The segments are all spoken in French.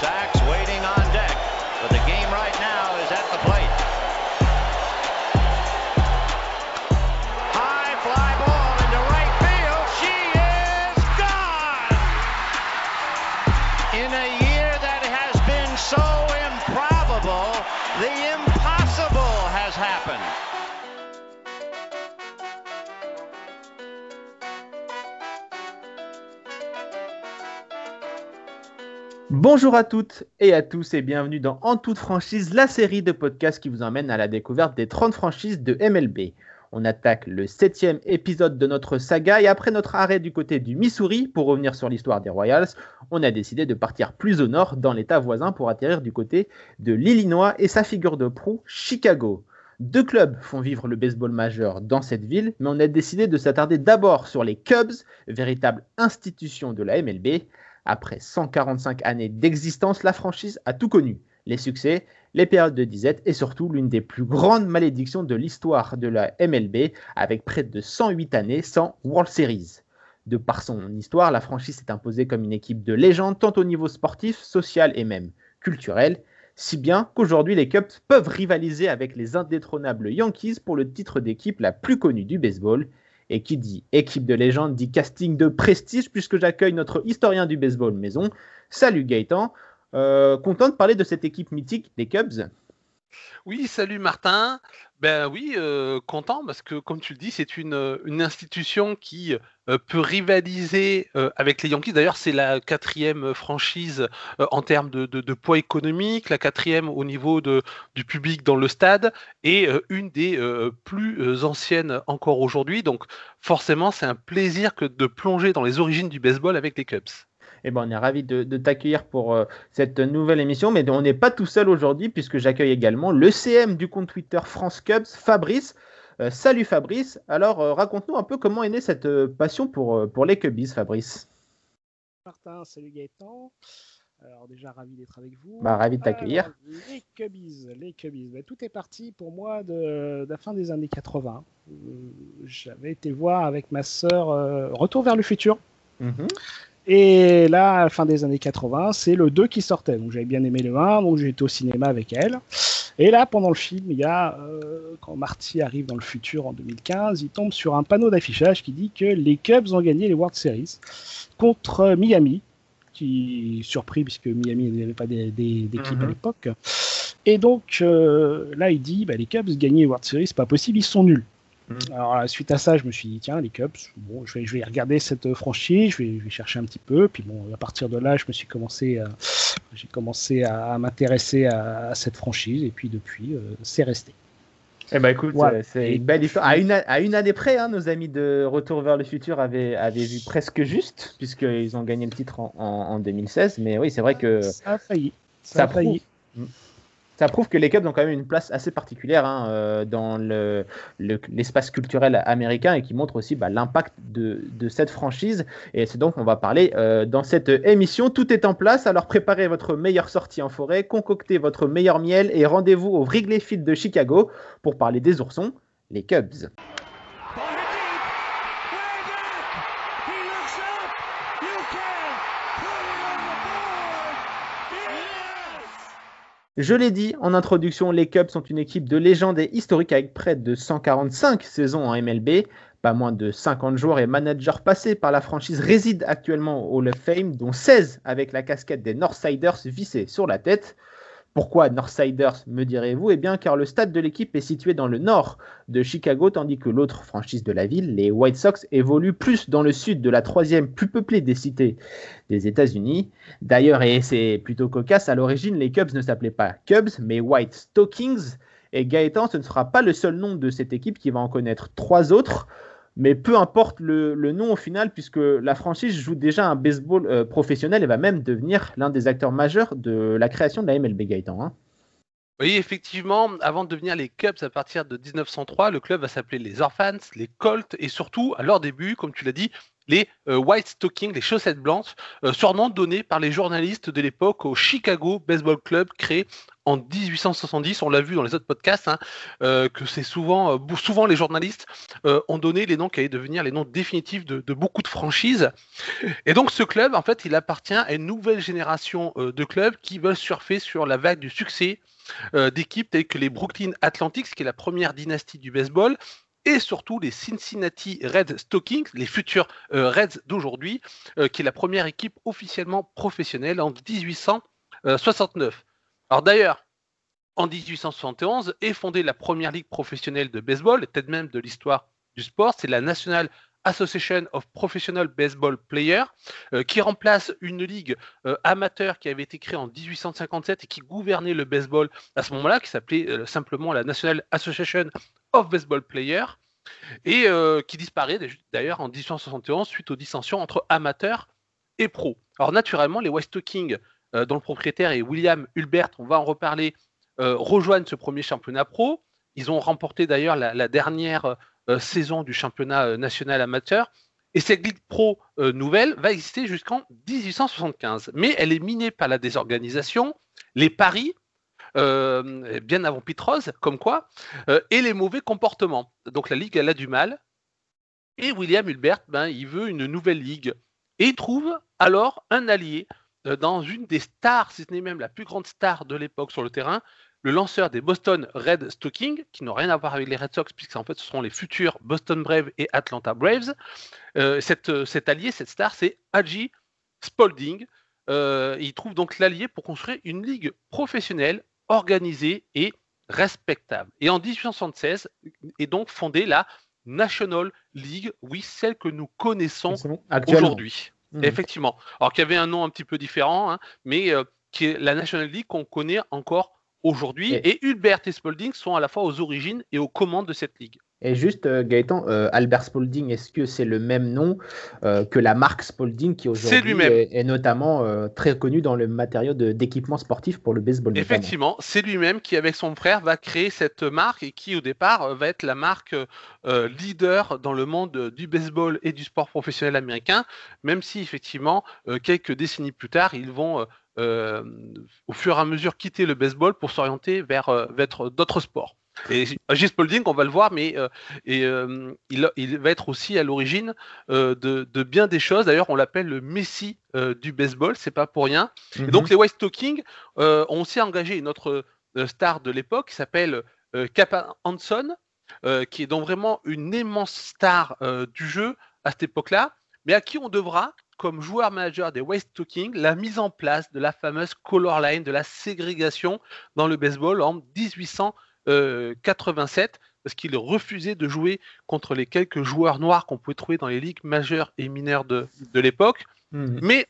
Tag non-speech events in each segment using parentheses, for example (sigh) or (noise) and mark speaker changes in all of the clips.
Speaker 1: sacks. Way
Speaker 2: Bonjour à toutes et à tous et bienvenue dans En toute franchise, la série de podcasts qui vous emmène à la découverte des 30 franchises de MLB. On attaque le septième épisode de notre saga et après notre arrêt du côté du Missouri pour revenir sur l'histoire des Royals, on a décidé de partir plus au nord dans l'état voisin pour atterrir du côté de l'Illinois et sa figure de proue, Chicago. Deux clubs font vivre le baseball majeur dans cette ville, mais on a décidé de s'attarder d'abord sur les Cubs, véritable institution de la MLB. Après 145 années d'existence, la franchise a tout connu. Les succès, les périodes de disette et surtout l'une des plus grandes malédictions de l'histoire de la MLB avec près de 108 années sans World Series. De par son histoire, la franchise s'est imposée comme une équipe de légende tant au niveau sportif, social et même culturel, si bien qu'aujourd'hui les Cubs peuvent rivaliser avec les indétrônables Yankees pour le titre d'équipe la plus connue du baseball. Et qui dit équipe de légende dit casting de prestige puisque j'accueille notre historien du baseball maison. Salut Gaëtan, Euh, content de parler de cette équipe mythique des Cubs.
Speaker 3: Oui, salut Martin. Ben oui, euh, content parce que comme tu le dis, c'est une, euh, institution qui euh, peut rivaliser avec les Yankees. D'ailleurs, c'est la quatrième franchise en termes de, poids économique, la quatrième au niveau du public dans le stade et une des plus anciennes encore aujourd'hui. Donc forcément, c'est un plaisir que de plonger dans les origines du baseball avec les Cubs.
Speaker 2: Eh ben, on est ravi de, de t'accueillir pour euh, cette nouvelle émission, mais on n'est pas tout seul aujourd'hui puisque j'accueille également le CM du compte Twitter France Cubs, Fabrice. Euh, salut Fabrice. Alors euh, raconte-nous un peu comment est née cette passion pour, pour les Cubbies, Fabrice.
Speaker 4: Martin, salut Gaëtan. Alors déjà ravi d'être avec vous.
Speaker 2: Bah, ravi de t'accueillir.
Speaker 4: Les Cubbies, les Cubbies. Bah, tout est parti pour moi de, de la fin des années 80. Euh, J'avais été voir avec ma sœur euh, Retour vers le futur.
Speaker 2: Mhm.
Speaker 4: Et là, à la fin des années 80, c'est le 2 qui sortait. Donc j'avais bien aimé le 1, donc j'ai été au cinéma avec elle. Et là, pendant le film, il y a, euh, quand Marty arrive dans le futur en 2015, il tombe sur un panneau d'affichage qui dit que les Cubs ont gagné les World Series contre Miami, qui surpris puisque Miami n'avait pas d'équipe
Speaker 2: Mhm.
Speaker 4: à l'époque. Et donc euh, là, il dit, bah, les Cubs gagner les World Series, c'est pas possible, ils sont nuls.
Speaker 2: Mhm.
Speaker 4: Alors à la suite à ça, je me suis dit, tiens, les Cubs, bon, je vais, je vais regarder cette franchise, je vais, je vais chercher un petit peu. Puis bon, à partir de là, je me suis commencé à, j'ai commencé à, à m'intéresser à, à cette franchise. Et puis depuis, euh, c'est resté.
Speaker 2: Eh ben écoute, euh, c'est une belle histoire. À une, à une année près, hein, nos amis de Retour vers le futur avaient, avaient vu presque juste, puisqu'ils ont gagné le titre en, en- en 2016. Mais oui, c'est vrai que
Speaker 4: Ça a failli. Ça,
Speaker 2: ça
Speaker 4: a failli.
Speaker 2: Ça prouve que les Cubs ont quand même une place assez particulière hein, euh, dans le- le- l'espace culturel américain et qui montre aussi bah, l'impact de, de cette franchise. Et c'est donc on va parler euh, dans cette émission. Tout est en place, alors préparez votre meilleure sortie en forêt, concoctez votre meilleur miel et rendez-vous au Wrigley Field de Chicago pour parler des oursons, les Cubs. Je l'ai dit en introduction, les Cubs sont une équipe de légende et historique avec près de 145 saisons en MLB. Pas moins de 50 joueurs et managers passés par la franchise résident actuellement au Hall of Fame, dont 16 avec la casquette des Northsiders vissée sur la tête. Pourquoi Northsiders, me direz-vous? Eh bien, car le stade de l'équipe est situé dans le nord de Chicago, tandis que l'autre franchise de la ville, les White Sox, évolue plus dans le sud de la troisième plus peuplée des cités des États-Unis. D'ailleurs, et c'est plutôt cocasse, à l'origine, les Cubs ne s'appelaient pas Cubs, mais White Stockings. Et Gaëtan, ce ne sera pas le seul nom de cette équipe qui va en connaître trois autres. Mais peu importe le, nom au final, puisque la franchise joue déjà un baseball euh, professionnel et va même devenir l'un des acteurs majeurs de la création de la MLB Gaëtan. hein.
Speaker 3: Oui, effectivement, avant de devenir les Cubs à partir de 1903, le club va s'appeler les Orphans, les Colts et surtout, à leur début, comme tu l'as dit, les euh, White Stockings, les chaussettes blanches, euh, surnom donné par les journalistes de l'époque au Chicago Baseball Club créé en 1870. On l'a vu dans les autres podcasts, hein, euh, que c'est souvent, euh, souvent les journalistes euh, ont donné les noms qui allaient devenir les noms définitifs de, beaucoup de franchises. Et donc ce club, en fait, il appartient à une nouvelle génération de clubs qui veulent surfer sur la vague du succès d'équipes telles que les Brooklyn Athletics, qui est la première dynastie du baseball, et surtout les Cincinnati Red Stockings, les futurs Reds d'aujourd'hui, qui est la première équipe officiellement professionnelle en 1869. Alors d'ailleurs, en 1871 est fondée la première ligue professionnelle de baseball, peut-être même de l'histoire du sport, c'est la National Association of Professional Baseball Players, euh, qui remplace une ligue euh, amateur qui avait été créée en 1857 et qui gouvernait le baseball à ce moment-là, qui s'appelait euh, simplement la National Association of Baseball Players, et qui disparaît d'ailleurs en 1871 suite aux dissensions entre amateurs et pros. Alors naturellement, les West King, dont le propriétaire est William Hulbert, on va en reparler euh, rejoignent ce premier championnat pro. Ils ont remporté d'ailleurs la, dernière euh, saison du championnat euh, national amateur. Et cette Ligue Pro nouvelle va exister jusqu'en 1875. Mais elle est minée par la désorganisation, les paris, bien avant Pitrose, comme quoi, et les mauvais comportements. Donc la Ligue, elle a du mal. Et William Hulbert, ben, il veut une nouvelle Ligue. Et il trouve alors un allié dans une des stars, si ce n'est même la plus grande star de l'époque sur le terrain, le lanceur des Boston Red Stockings, qui n'ont rien à voir avec les Red Sox, puisqu'en fait ce seront les futurs Boston Braves et Atlanta Braves. Euh, euh, cet allié, cette star, c'est Haji Spalding. Euh, il trouve donc l'allié pour construire une ligue professionnelle, organisée et respectable. Et en 1876 est donc fondée la National League, oui, celle que nous connaissons aujourd'hui. Mmh. Effectivement. Alors qu'il y avait un nom un petit peu différent, hein, mais qui est la National League qu'on connaît encore aujourd'hui. Et... Hubert et Spalding sont à la fois aux origines et aux commandes de cette ligue.
Speaker 2: Et juste, euh, Gaëtan, euh, Albert Spalding, est-ce que c'est le même nom euh, que la marque Spalding qui aujourd'hui est, est, notamment très connue dans le matériau d'équipement sportif pour le baseball
Speaker 3: Effectivement, c'est lui-même qui, avec son frère, va créer cette marque et qui, au départ, va être la marque leader dans le monde du baseball et du sport professionnel américain, même si, effectivement, quelques décennies plus tard, ils vont au fur et à mesure quitter le baseball pour s'orienter vers, d'autres sports. Et J. Spalding, on va le voir, mais euh, et, il, va être aussi à l'origine de, bien des choses. D'ailleurs, on l'appelle le Messi du baseball, c'est pas pour rien. Et donc, mhm. les White Talking ont aussi engagé une autre star de l'époque qui s'appelle Kappa Hanson, qui est donc vraiment une immense star du jeu à cette époque-là, mais à qui on devra comme joueur-manager des West Talking la mise en place de la fameuse color line, de la ségrégation dans le baseball en 1887, parce qu'il refusait de jouer contre les quelques joueurs noirs qu'on pouvait trouver dans les ligues majeures et mineures de, l'époque. Mhm. Mais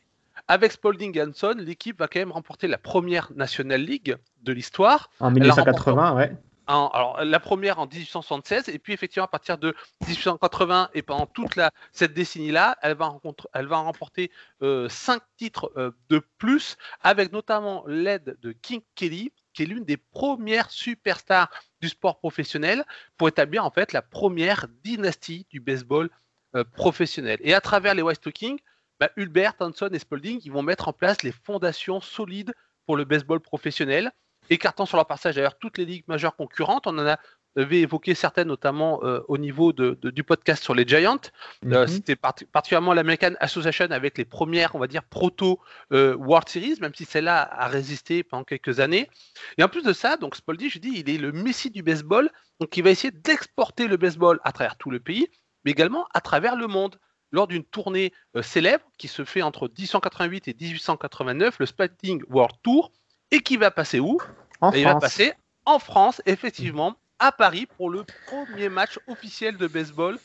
Speaker 3: avec Spalding Hanson, l'équipe va quand même remporter la première National League de l'histoire.
Speaker 2: En 1980, ouais
Speaker 3: alors, la première en 1876, et puis effectivement à partir de 1880 et pendant toute la, cette décennie-là, elle va, elle va remporter euh, cinq titres euh, de plus, avec notamment l'aide de King Kelly, qui est l'une des premières superstars du sport professionnel, pour établir en fait la première dynastie du baseball euh, professionnel. Et à travers les West Kings, bah, Hulbert, Hanson et Spalding, ils vont mettre en place les fondations solides pour le baseball professionnel écartant sur leur passage d'ailleurs toutes les ligues majeures concurrentes. On en a avait évoqué certaines, notamment euh, au niveau de, du podcast sur les Giants. Euh, mhm. C'était particulièrement l'American Association avec les premières, on va dire, proto euh, World Series, même si celle-là a résisté pendant quelques années. Et en plus de ça, donc Spaldi, je dis, il est le messie du baseball, donc il va essayer d'exporter le baseball à travers tout le pays, mais également à travers le monde. Lors d'une tournée célèbre qui se fait entre 1888 et 1889, le Spalding World Tour, et qui va passer où? Il va passer en France, effectivement, à Paris, pour le premier match officiel de baseball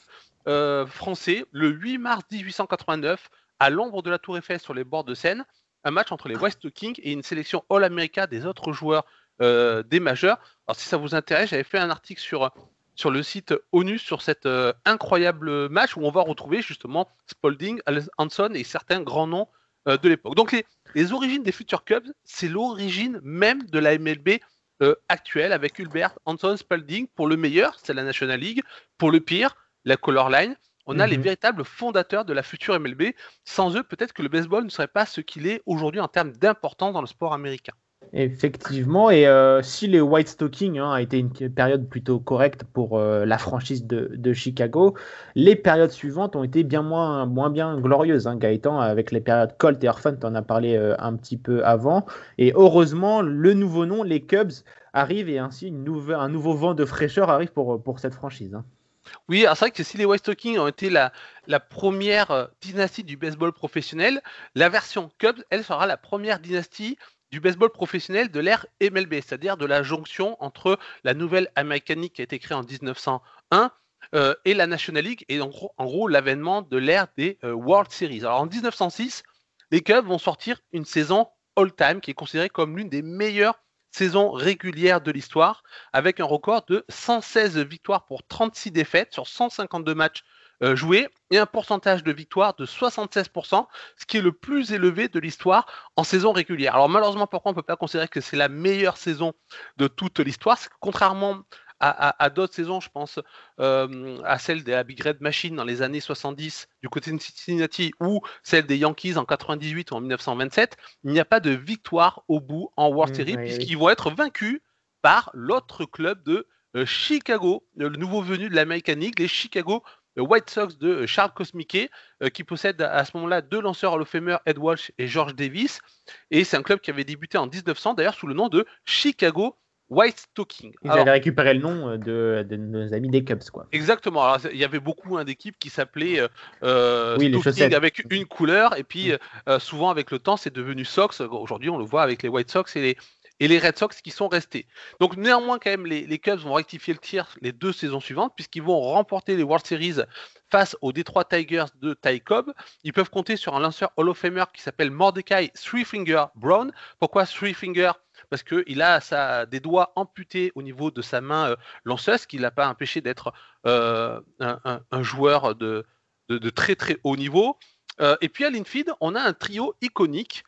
Speaker 3: euh, français, le 8 mars 1889, à l'ombre de la Tour Eiffel sur les bords de Seine. Un match entre les West Kings et une sélection All-America des autres joueurs euh, des majeurs. Alors, si ça vous intéresse, j'avais fait un article sur, le site ONU sur cet euh, incroyable match où on va retrouver justement Spalding, Hanson et certains grands noms de l'époque. Donc, les, les origines des Future Cubs, c'est l'origine même de la MLB euh, actuelle avec Hulbert, Anton Spalding. Pour le meilleur, c'est la National League. Pour le pire, la Color Line. On a les mhm. véritables fondateurs de la future MLB. Sans eux, peut-être que le baseball ne serait pas ce qu'il est aujourd'hui en termes d'importance dans le sport américain.
Speaker 2: Effectivement, et euh, si les White Stockings hein, a été une période plutôt correcte pour euh, la franchise de, Chicago, les périodes suivantes ont été bien moins, moins bien glorieuses. Hein, Gaëtan, avec les périodes Colt et Orphan, tu en as parlé euh, un petit peu avant. Et heureusement, le nouveau nom, les Cubs, arrive et ainsi une un nouveau vent de fraîcheur arrive pour, pour cette franchise. Hein.
Speaker 3: Oui, c'est vrai que si les White Stockings ont été la, la première dynastie du baseball professionnel, la version Cubs, elle sera la première dynastie du baseball professionnel de l'ère MLB, c'est-à-dire de la jonction entre la nouvelle American League qui a été créée en 1901 euh, et la National League, et en gros, l'avènement de l'ère des euh, World Series. Alors en 1906, les Cubs vont sortir une saison all-time qui est considérée comme l'une des meilleures saisons régulières de l'histoire, avec un record de 116 victoires pour 36 défaites sur 152 matchs euh, joué et un pourcentage de victoire de 76%, ce qui est le plus élevé de l'histoire en saison régulière. Alors malheureusement, pourquoi on ne peut pas considérer que c'est la meilleure saison de toute l'histoire? Contrairement à, d'autres saisons, je pense euh, à celle des Big Red Machine dans les années 70 du côté de Cincinnati ou celle des Yankees en 98 ou en 1927, il n'y a pas de victoire au bout en World mmh, Series puisqu'ils vont être vaincus par l'autre club de euh, Chicago, le nouveau venu de l'American League, les Chicago White Sox de euh, Charles Cosmiquet, euh, qui possède à ce moment-là deux lanceurs Hall of Famer, Ed Walsh et George Davis. Et c'est un club qui avait débuté en 1900, d'ailleurs sous le nom de Chicago White Stocking.
Speaker 2: Ils avaient récupéré le nom euh, de, nos amis des Cubs, quoi.
Speaker 3: Exactement. Alors, il y avait beaucoup hein, d'équipes qui s'appelaient euh, Stocking avec une couleur, et puis mm. souvent avec le temps, c'est devenu Sox. Aujourd'hui, on le voit avec les White Sox et les, et les Red Sox qui sont restés. Donc néanmoins, quand même, les, Cubs vont rectifier le tir les deux saisons suivantes, puisqu'ils vont remporter les World Series face aux Detroit Tigers de Ty Cobb. Ils peuvent compter sur un lanceur Hall of Famer qui s'appelle Mordecai Three Finger Brown. Pourquoi Three Finger parce qu'il a des doigts amputés au niveau de sa main euh, lanceuse, ce qui ne l'a pas empêché d'être euh, un, joueur de, de, très très haut niveau. Euh, et puis à l'infield, on a un trio iconique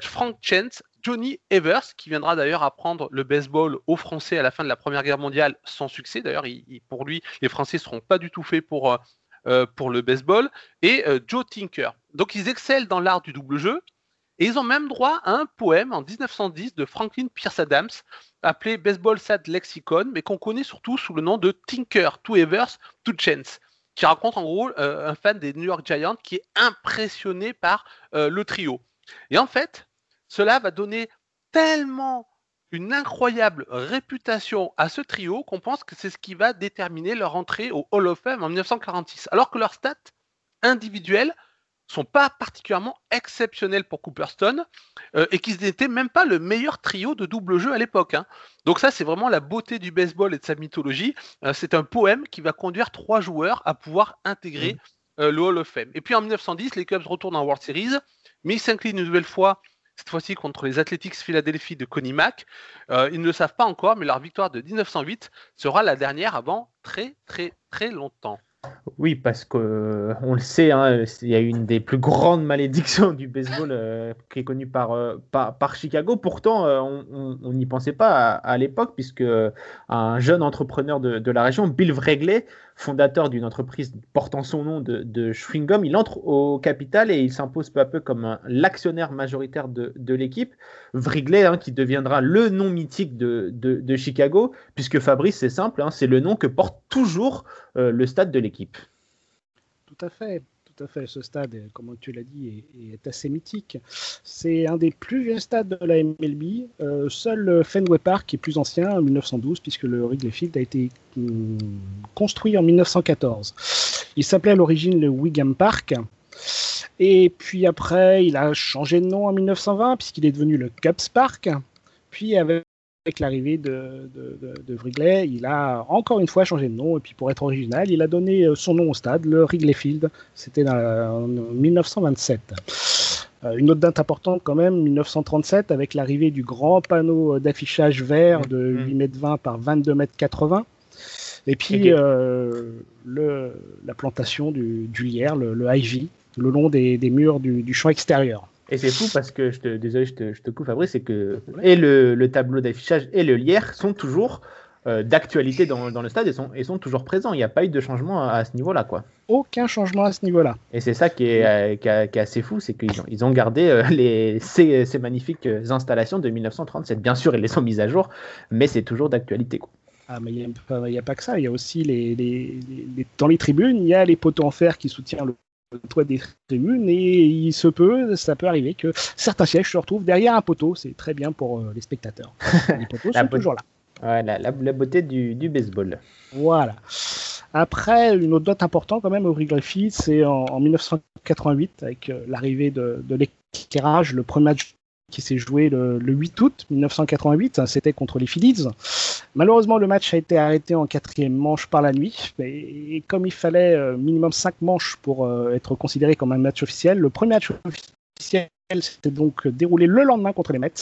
Speaker 3: Frank Chance, Johnny Evers, qui viendra d'ailleurs apprendre le baseball aux Français à la fin de la Première Guerre mondiale sans succès. D'ailleurs, pour lui, les Français ne seront pas du tout faits pour, euh, euh, le baseball. Et euh, Joe Tinker. Donc, ils excellent dans l'art du double jeu. Et ils ont même droit à un poème en 1910 de Franklin Pierce Adams, appelé Baseball Sad Lexicon, mais qu'on connaît surtout sous le nom de Tinker, to Evers, to Chance, qui raconte en gros un fan des New York Giants qui est impressionné par le trio. Et en fait, cela va donner tellement une incroyable réputation à ce trio qu'on pense que c'est ce qui va déterminer leur entrée au Hall of Fame en 1946. Alors que leurs stats individuelles sont pas particulièrement exceptionnelles pour Cooperstone euh, et qu'ils n'étaient même pas le meilleur trio de double jeu à l'époque. Hein. Donc ça, c'est vraiment la beauté du baseball et de sa mythologie. Euh, c'est un poème qui va conduire trois joueurs à pouvoir intégrer mmh. euh, le Hall of Fame. Et puis en 1910, les Cubs retournent en World Series, mais ils s'inclinent une nouvelle fois cette fois-ci contre les Athletics Philadelphie de Connie Mack. Euh, ils ne le savent pas encore, mais leur victoire de 1908 sera la dernière avant très très très longtemps.
Speaker 2: Oui, parce qu'on euh, le sait, hein, il y a une des plus grandes malédictions du baseball euh, qui est connue par, par, Chicago. Pourtant, on n'y pensait pas à, l'époque, puisque un jeune entrepreneur de, de la région, Bill Vregley, fondateur d'une entreprise portant son nom de, de il entre au capital et il s'impose peu à peu comme l'actionnaire majoritaire de, l'équipe. Wrigley, hein, qui deviendra le nom mythique de, Chicago, puisque Fabrice, c'est simple, hein, c'est le nom que porte toujours euh, le stade de l'équipe.
Speaker 4: Tout à fait fait. Ce stade, comme tu l'as dit, est, assez mythique. C'est un des plus vieux stades de la MLB. Euh, seul Fenway Park est plus ancien, en 1912, puisque le Wrigley Field a été hum, construit en 1914. Il s'appelait à l'origine le Wigan Park. Et puis après, il a changé de nom en 1920, puisqu'il est devenu le Cubs Park. Puis avec avec l'arrivée de, de, Wrigley, il a encore une fois changé de nom. Et puis pour être original, il a donné euh, son nom au stade, le Wrigley Field. C'était en 1927. Euh, une autre date importante quand même, 1937, avec l'arrivée du grand panneau d'affichage vert de 8 m 20 par 22 m 80. Et puis euh, le, la plantation du, du lierre, le, ivy, le long des, murs du champ extérieur.
Speaker 2: Et c'est fou parce que, je te, désolé, je te, je te coupe Fabrice, c'est que et le, tableau d'affichage et le lierre sont toujours euh, d'actualité dans, dans le stade et sont, et sont toujours présents. Il n'y a pas eu de changement à, à ce niveau-là, quoi.
Speaker 4: Aucun changement à ce niveau-là.
Speaker 2: Et c'est ça qui est, euh, qui, a- qui est assez fou, c'est qu'ils ont, ils ont gardé euh, les, ces, ces magnifiques installations de 1937. Bien sûr, ils les sont mises à jour, mais c'est toujours d'actualité. quoi.
Speaker 4: Ah, mais il n'y a, pas- a que ça. Il y a aussi les, les- les- les- dans les tribunes, il y a les poteaux en fer qui soutiennent le toit des tribunes et il se peut, ça peut arriver que certains sièges se retrouvent derrière un poteau. C'est très bien pour euh, les spectateurs. (laughs) Les poteaux sont toujours là.
Speaker 2: Ouais, la, beauté du, du baseball.
Speaker 4: Voilà. Après, une autre date importante quand même au Field, c'est en, en 1988 avec euh, l'arrivée de, de l'éclairage, le premier match qui s'est joué le, le 8 août 1988, hein, c'était contre les Phillies. Malheureusement, le match a été arrêté en quatrième manche par la nuit, et, comme il fallait euh, minimum cinq manches pour euh, être considéré comme un match officiel, le premier match officiel s'était donc déroulé le lendemain contre les Mets,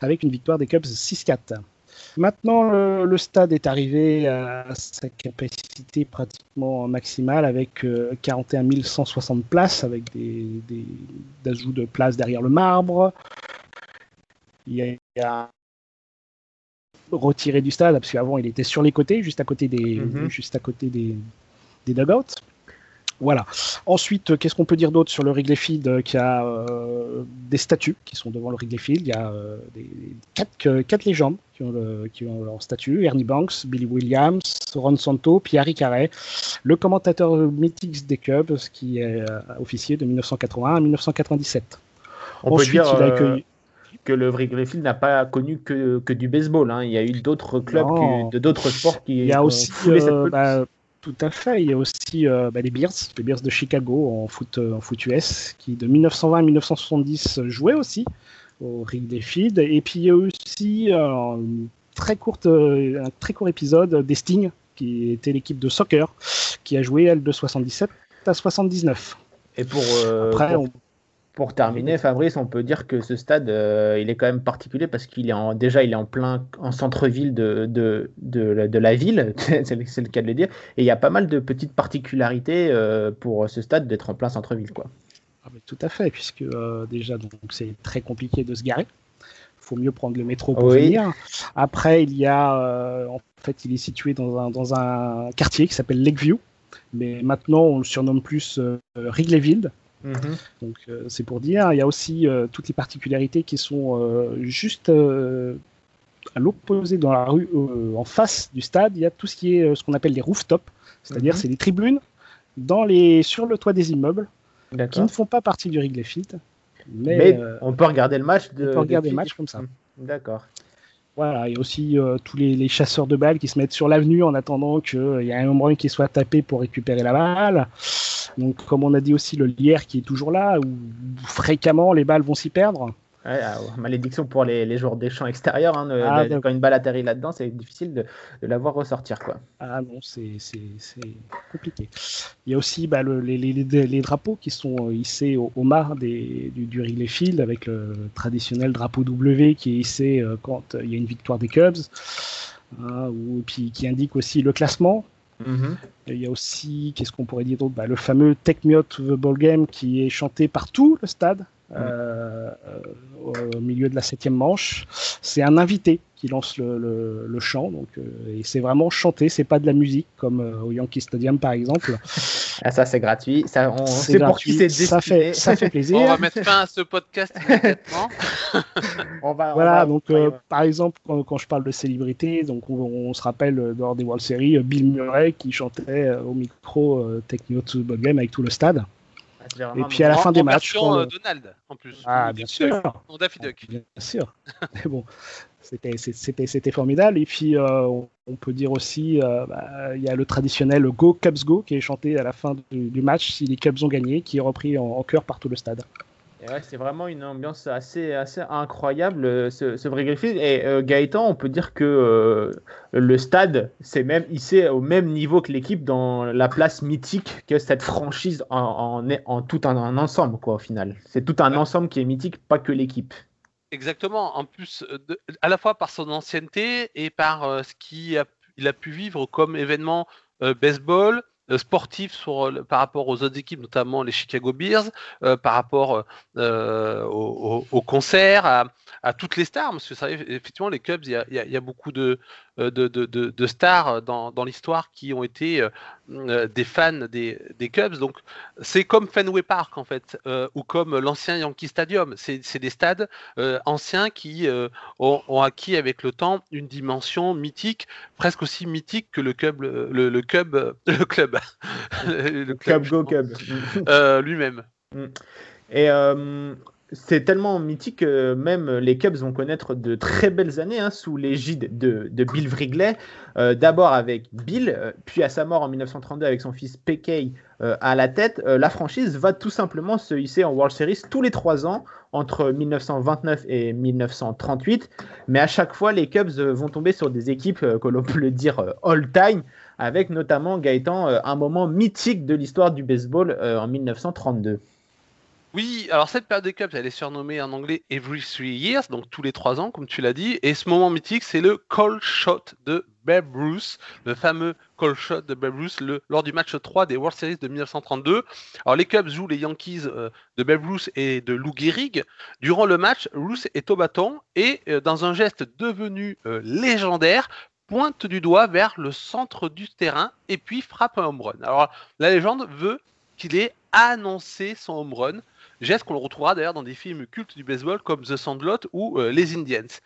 Speaker 4: avec une victoire des Cubs 6-4. Maintenant, le, stade est arrivé à sa capacité pratiquement maximale avec euh, 41 160 places, avec des ajouts de places derrière le marbre. Il a, retiré du stade parce qu'avant il était sur les côtés, juste à côté des,
Speaker 2: Mhm.
Speaker 4: juste à côté des, des dugouts. Voilà. Ensuite, euh, qu'est-ce qu'on peut dire d'autre sur le Wrigley Field euh, qui a euh, des statues qui sont devant le Wrigley Field? Il y a euh, des, quatre, quatre légendes qui ont, le- qui ont leur statut. Ernie Banks, Billy Williams, Ron Santo, puis Harry Carey, le commentateur mythique des Cubs qui est officier de 1981 à 1997.
Speaker 2: On
Speaker 4: Ensuite,
Speaker 2: peut dire
Speaker 4: il a accueilli...
Speaker 2: que le Field n'a pas connu que, que du baseball. hein. Il y a eu d'autres clubs, de d'autres sports qui
Speaker 4: Il y a
Speaker 2: ont
Speaker 4: aussi,
Speaker 2: cette
Speaker 4: euh, bah, tout à fait, il y a aussi euh, bah, les Bears, les Bears de Chicago en foot, euh, en foot US, qui de 1920 à 1970 jouaient aussi au Wrigley Field. Et puis il y a aussi euh, une très courte, euh, un très court épisode des Sting, qui était l'équipe de soccer, qui a joué elle de 77 à 79.
Speaker 2: Et pour, euh,
Speaker 4: Après,
Speaker 2: pour,
Speaker 4: on-
Speaker 2: pour terminer, Fabrice, on peut dire que ce stade, euh, il est quand même particulier parce qu'il est en, déjà, il est en plein en centre-ville de, de, de, la- de la ville, (laughs) c'est le cas de le dire. Et il y a pas mal de petites particularités euh, pour ce stade d'être en plein centre-ville, quoi.
Speaker 4: Ah, tout à fait, puisque euh, déjà donc c'est très compliqué de se garer. Il faut mieux prendre le métro pour
Speaker 2: Oui.
Speaker 4: venir. Après, il y a, en fait, il est situé dans un, dans un quartier qui s'appelle Lakeview, mais maintenant on le surnomme plus Wrigleyville. Donc euh, c'est pour dire. Il y a aussi euh, toutes les particularités qui sont euh, juste à l'opposé dans la rue, en face du stade. Il y a tout ce qui est ce qu'on appelle les rooftops, c'est-à-dire
Speaker 2: Mhm.
Speaker 4: c'est les tribunes dans les, sur le toit des immeubles qui ne font pas partie du Wrigley Field. Mais,
Speaker 2: Mais,
Speaker 4: euh,
Speaker 2: on peut regarder le match. De,
Speaker 4: on peut regarder
Speaker 2: depuis-
Speaker 4: le match comme ça.
Speaker 2: D'accord.
Speaker 4: Voilà, il y a aussi euh, tous les, les chasseurs de balles qui se mettent sur l'avenue en attendant qu'il y ait un run qui soit tapé pour récupérer la balle. Donc, comme on a dit aussi, le lierre qui est toujours là, où fréquemment les balles vont s'y perdre.
Speaker 2: Ouais, ah, malédiction pour les, les joueurs des champs extérieurs. hein,
Speaker 4: Ah,
Speaker 2: quand une balle atterrit là-dedans, c'est difficile de, de la voir ressortir. Quoi.
Speaker 4: Ah non, c'est compliqué. Il y a aussi bah, le- les, les- les- drapeaux qui sont euh, hissés au, au mât des, du, du Wrigley Field avec le traditionnel drapeau W qui est hissé euh, quand il y a une victoire des Cubs, hein, ou, puis qui indique aussi le classement. Et il y a aussi, qu'est-ce qu'on pourrait dire d'autre? Bah, Le fameux Take Me Out to the Ball Game qui est chanté par tout le stade euh, euh, au milieu de la septième manche. C'est un invité qui lance le, le- le chant, donc euh, et c'est vraiment chanté, c'est pas de la musique comme euh, au Yankee Stadium par exemple.
Speaker 2: Ah, ça, c'est gratuit. Ça, on
Speaker 4: C'est
Speaker 2: pour qui
Speaker 4: gratuit,
Speaker 2: c'est
Speaker 4: ça fait, ça fait plaisir.
Speaker 3: On va mettre fin à ce podcast immédiatement. (laughs)
Speaker 2: On va- on
Speaker 4: Voilà,
Speaker 2: va-
Speaker 4: donc
Speaker 2: on va
Speaker 4: euh, par exemple, quand, quand je parle de célébrité, donc on, on se rappelle lors des World Series, Bill Murray qui chantait au micro euh, Out to Game avec tout le stade.
Speaker 2: Ah,
Speaker 4: et puis à la fin des
Speaker 3: en
Speaker 4: matchs,
Speaker 3: version, euh,
Speaker 4: le-
Speaker 3: Donald, en plus.
Speaker 4: Ah,
Speaker 3: Ou
Speaker 4: bien sûr.
Speaker 3: Non, Daffy Duck.
Speaker 4: Bien sûr. Mais bon, c'était c'était c'était formidable. Et puis euh, on, peut dire aussi, euh, bah, il y a le traditionnel Go Cubs Go qui est chanté à la fin du, du match si les Cubs ont gagné, qui est repris en, en chœur par tout le stade.
Speaker 2: Et ouais, c'est vraiment une ambiance assez, assez incroyable, euh, ce, ce Wrigley Field. Et euh, Gaëtan, on peut dire que euh, le stade, c'est même hissé au même niveau que l'équipe dans la place mythique que cette franchise en, en, est- en tout un, un ensemble, quoi, au final. C'est tout un ensemble qui est mythique, pas que l'équipe.
Speaker 3: Exactement. En plus, de- à la fois par son ancienneté et par euh, ce qu'il a, il a pu vivre comme événement baseball, sportif sur, par rapport aux autres équipes, notamment les Chicago Bears, par rapport au, au, concert, à, toutes les stars, parce que ça, effectivement, les Cubs, il y a, beaucoup de, de, de, de stars dans, dans l'histoire qui ont été des fans des, des Cubs. Donc, c'est comme Fenway Park, en fait, ou comme l'ancien Yankee Stadium. C'est des stades anciens qui ont, ont, acquis avec le temps une dimension mythique, presque aussi mythique que le Cub, le, le Cub, (laughs) le club, (laughs)
Speaker 2: le club, Cub Go Cub,
Speaker 3: lui-même.
Speaker 2: Mm. Et c'est tellement mythique que même les Cubs vont connaître de très belles années hein, sous l'égide de, Bill Wrigley. Euh, d'abord avec Bill, euh, puis à sa mort en 1932 avec son fils P.K. Euh, à la tête. la franchise va tout simplement se hisser en World Series tous les trois ans entre 1929 et 1938. Mais à chaque fois, les Cubs vont tomber sur des équipes que l'on peut le dire all-time, avec notamment Gaëtan un moment mythique de l'histoire du baseball en 1932.
Speaker 3: Oui, alors cette période des Cubs, elle est surnommée en anglais Every Three Years, donc tous les trois ans, comme tu l'as dit. Et ce moment mythique, c'est le call shot de Babe Ruth, le fameux call shot de Babe Ruth lors du match 3 des World Series de 1932. Alors les Cubs jouent les Yankees euh, de Babe Ruth et de Lou Gehrig. Durant le match, Ruth est au bâton et euh, dans un geste devenu euh, légendaire, pointe du doigt vers le centre du terrain et puis frappe un home run. Alors la légende veut qu'il ait annoncé son home run Geste qu'on le retrouvera d'ailleurs dans des films cultes du baseball comme The Sandlot ou euh, Les Indians.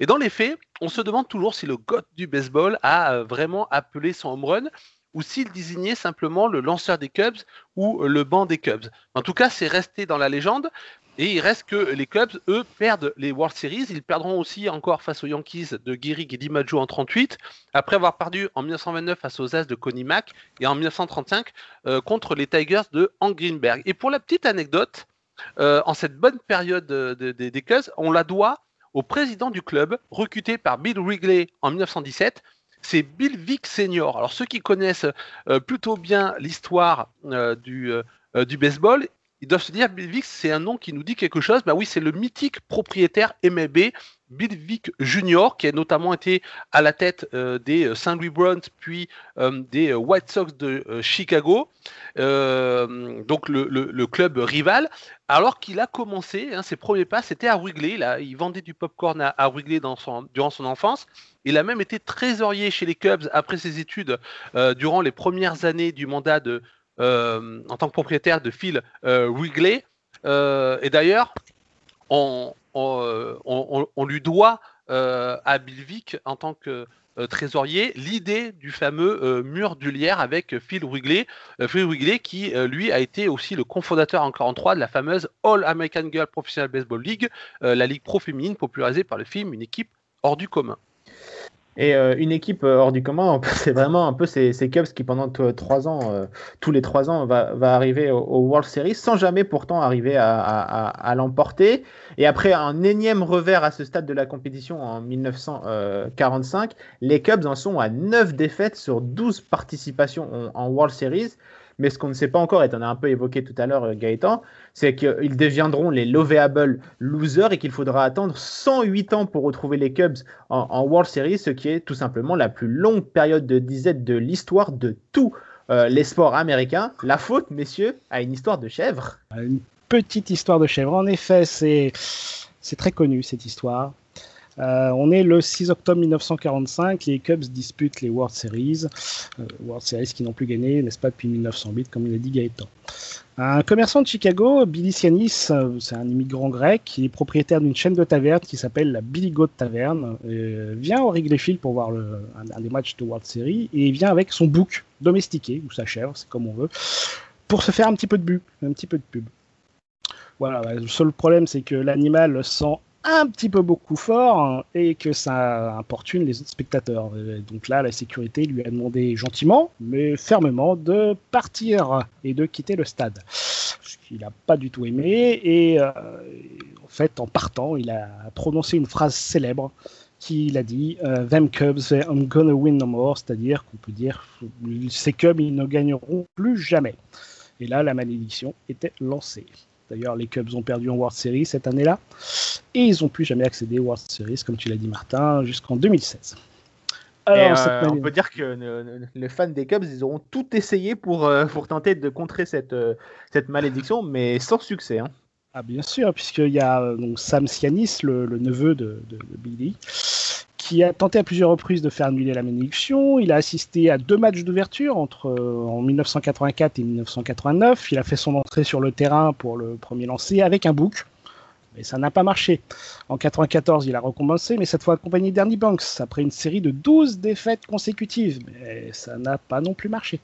Speaker 3: Et dans les faits, on se demande toujours si le GOAT du baseball a euh, vraiment appelé son home run ou s'il désignait simplement le lanceur des Cubs ou euh, le banc des Cubs. En tout cas, c'est resté dans la légende. Et il reste que les Cubs, eux, perdent les World Series. Ils perdront aussi encore face aux Yankees de Gehrig et DiMaggio en 38, après avoir perdu en 1929 face aux As de Connie Mack et en 1935 contre les Tigers de Hank Greenberg. Et pour la petite anecdote, euh, en cette bonne période des Cubs, on la doit au président du club, recruté par Bill Wrigley en 1917. C'est Bill Vick Senior. Alors ceux qui connaissent euh, plutôt bien l'histoire euh, du baseball, ils doivent se dire Bill Vick, c'est un nom qui nous dit quelque chose. Bah oui, c'est le mythique propriétaire MLB Bill Vick Jr., qui a notamment été à la tête des St. Louis Browns, puis des White Sox de Chicago, donc le, club rival, alors qu'il a commencé, hein, ses premiers pas, c'était à Wrigley. Là, il vendait du popcorn à, à Wrigley durant son enfance. Il a même été trésorier chez les Cubs après ses études durant les premières années du mandat de euh, en tant que propriétaire de Phil euh, Wrigley. Euh, et d'ailleurs, on, lui doit à Bill Vick en tant que trésorier l'idée du fameux mur du lierre avec Phil Wrigley. Phil Wrigley qui, lui, a été aussi le cofondateur en 43 de la fameuse All American Girl Professional Baseball League, la ligue pro féminine popularisée par le film Une équipe hors du commun.
Speaker 2: Et euh, une équipe euh, hors du commun, (laughs) c'est vraiment un peu ces, Cubs qui pendant trois ans, euh, tous les trois ans, va, arriver au, World Series sans jamais pourtant arriver à, l'emporter. Et après un énième revers à ce stade de la compétition en 1945, les Cubs en sont à 9 défaites sur 12 participations en World Series. Mais ce qu'on ne sait pas encore, et tu en as un peu évoqué tout à l'heure, euh, Gaëtan, c'est qu'ils deviendront les lovable losers et qu'il faudra attendre 108 ans pour retrouver les Cubs en, World Series, ce qui est tout simplement la plus longue période de disette de l'histoire de tous euh, les sports américains. La faute, messieurs, à une histoire de chèvre.
Speaker 4: Une petite histoire de chèvre. En effet, c'est très connu cette histoire. Euh, on est le 6 octobre 1945, les Cubs disputent les World Series, euh, World Series qui n'ont plus gagné, n'est-ce pas, depuis 1908, comme il a dit Gaëtan. Un commerçant de Chicago, Billy Sianis, euh, c'est un immigrant grec, qui est propriétaire d'une chaîne de taverne qui s'appelle la Billy Goat Taverne, vient au Wrigley Field pour voir un, des matchs de World Series et vient avec son bouc domestiqué, ou sa chèvre, c'est comme on veut, pour se faire un petit peu de pub, un petit peu de pub. Voilà, le seul problème c'est que l'animal sent un petit peu beaucoup fort hein, et que ça importune les autres spectateurs. Donc là, la sécurité lui a demandé gentiment, mais fermement, de partir et de quitter le stade. Ce qu'il n'a pas du tout aimé. Et euh, en fait, en partant, il a prononcé une phrase célèbre qu'il a dit euh, Them Cubs, I'm gonna win no more, c'est-à-dire qu'on peut dire ces Cubs, ils ne gagneront plus jamais. Et là, la malédiction était lancée. D'ailleurs, les Cubs ont perdu en World Series cette année-là. Et ils n'ont plus jamais accédé aux World Series, comme tu l'as dit Martin, jusqu'en 2016.
Speaker 2: Alors, on peut dire que les fans des Cubs, ils auront tout essayé pour, pour tenter de contrer cette, cette malédiction, mais sans succès. Hein.
Speaker 4: Ah, bien sûr, puisqu'il y a donc, Sam Sianis, le, neveu de, de, Billy, qui a tenté à plusieurs reprises de faire annuler la malédiction. Il a assisté à deux matchs d'ouverture entre en 1984 et 1989. Il a fait son entrée sur le terrain pour le premier lancer avec un bouc mais ça n'a pas marché. En 94, il a recommencé, mais cette fois accompagné d'Ernie Banks, après une série de 12 défaites consécutives, mais ça n'a pas non plus marché.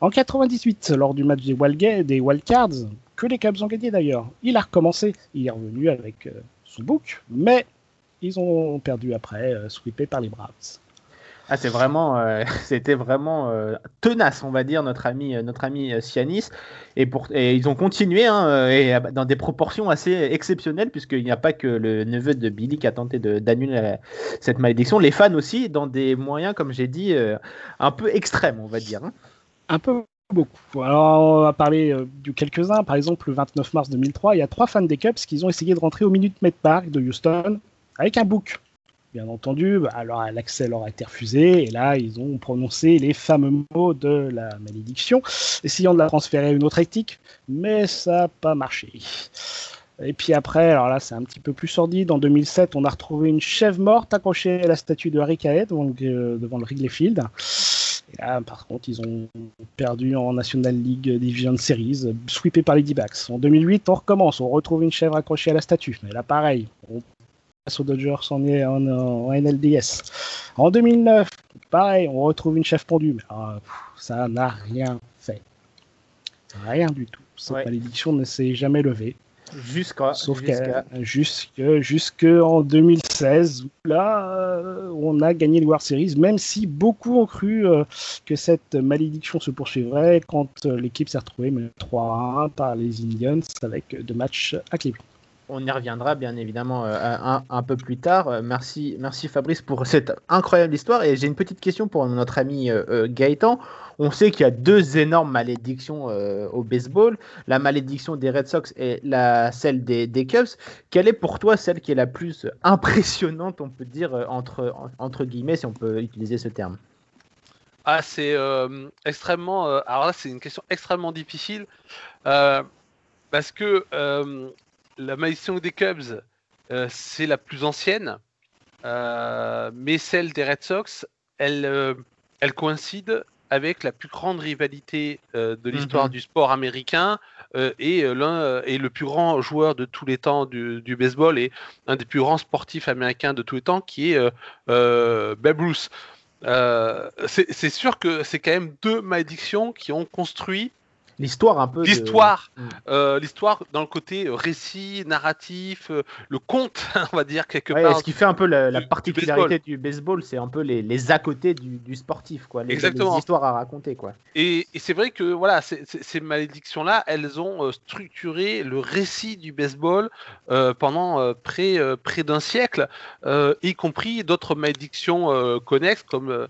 Speaker 4: En 98, lors du match des, Wildcards, que les Cubs ont gagné d'ailleurs, il a recommencé, il est revenu avec euh, son book, mais ils ont perdu après, euh, sweepé par les Braves.
Speaker 2: Ah, c'est vraiment, euh, (laughs) c'était vraiment euh, tenace, on va dire, notre ami, euh, notre ami Sianis. Et, pour, et ils ont continué hein, et, dans des proportions assez exceptionnelles, puisqu'il n'y a pas que le neveu de Billy qui a tenté d'annuler cette malédiction. Les fans aussi, dans des moyens, comme j'ai dit, un peu extrêmes, on va dire. Hein.
Speaker 4: Un peu beaucoup. Alors, on va parler du quelques-uns. Par exemple, le 29 mars 2003, il y a trois fans des Cubs qui ont essayé de rentrer au Minute Maid Park de Houston avec un book bien entendu. Alors l'accès leur a été refusé et là ils ont prononcé les fameux mots de la malédiction, essayant de la transférer à une autre éthique, mais ça n'a pas marché. Et puis après, alors là c'est un petit peu plus sordide, en 2007 on a retrouvé une chèvre morte accrochée à la statue de Harry devant, le, devant Field. Et là, par contre, ils ont perdu en National League Division Series, sweepé par les D-backs. En 2008, on recommence, on retrouve une chèvre accrochée à la statue. Mais là, pareil, aux Dodgers en, en, en, NLDS. En 2009, pareil, on retrouve une chef pondue, mais ah, ça n'a rien fait. Rien du tout. Cette malédiction ne s'est jamais levée.
Speaker 2: Jusqu'à
Speaker 4: Sauf jusque, jusque en 2016, là, euh, on a gagné le World Series, même si beaucoup ont cru euh, que cette malédiction se poursuivrait quand euh, l'équipe s'est retrouvée 3-1 par les Indians avec deux matchs à Cleveland.
Speaker 2: On y reviendra bien évidemment euh, un, peu plus tard. Euh, merci, merci Fabrice pour cette incroyable histoire. Et j'ai une petite question pour notre ami euh, Gaëtan. On sait qu'il y a deux énormes malédictions au baseball, la malédiction des Red Sox et celle des, Cubs. Quelle est pour toi celle qui est la plus impressionnante, on peut dire, entre, guillemets, si on peut utiliser ce terme?
Speaker 3: Ah, c'est alors là, c'est une question extrêmement difficile. parce que la malédiction des Cubs, euh, c'est la plus ancienne, euh, mais celle des Red Sox, elle, euh, elle coïncide avec la plus grande rivalité de l'histoire mhm. du sport américain et l'un est le plus grand joueur de tous les temps du, baseball et un des plus grands sportifs américains de tous les temps qui est Babe Ruth. c'est sûr que c'est quand même deux malédictions qui ont construit
Speaker 2: l'histoire un peu.
Speaker 3: L'histoire, mm. euh, l'histoire dans le côté euh, récit, narratif, euh, le conte, (laughs) on va dire quelque part.
Speaker 2: Ce qui fait un peu la, particularité du baseball, c'est un peu les, les à côté du, sportif, quoi. Les,
Speaker 3: Exactement.
Speaker 2: histoires à raconter, quoi.
Speaker 3: Et, c'est vrai que voilà, ces malédictions-là, elles ont structuré le récit du baseball pendant près, près d'un siècle, y compris d'autres malédictions connexes comme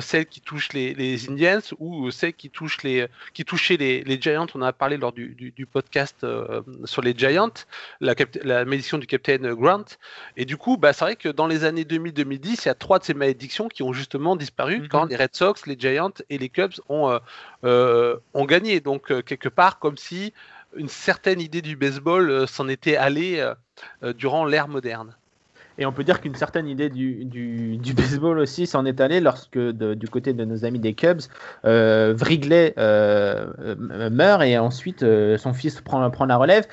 Speaker 3: celles qui touchent les, les Indians ou celles qui touchent les qui touchaient les les Giants, on a parlé lors du, podcast euh, sur les Giants, la, la, malédiction du Captain Grant. Et du coup, bah, c'est vrai que dans les années 2000-2010, il y a trois de ces malédictions qui ont justement disparu mhm. quand les Red Sox, les Giants et les Cubs ont, euh, euh, ont gagné. Donc, quelque part, comme si une certaine idée du baseball s'en était allée durant l'ère moderne.
Speaker 2: Et on peut dire qu'une certaine idée du, (laughs) baseball aussi s'en est allée lorsque, du côté de nos amis des Cubs, euh, euh, euh, meurt et ensuite son fils prend, prend la relève.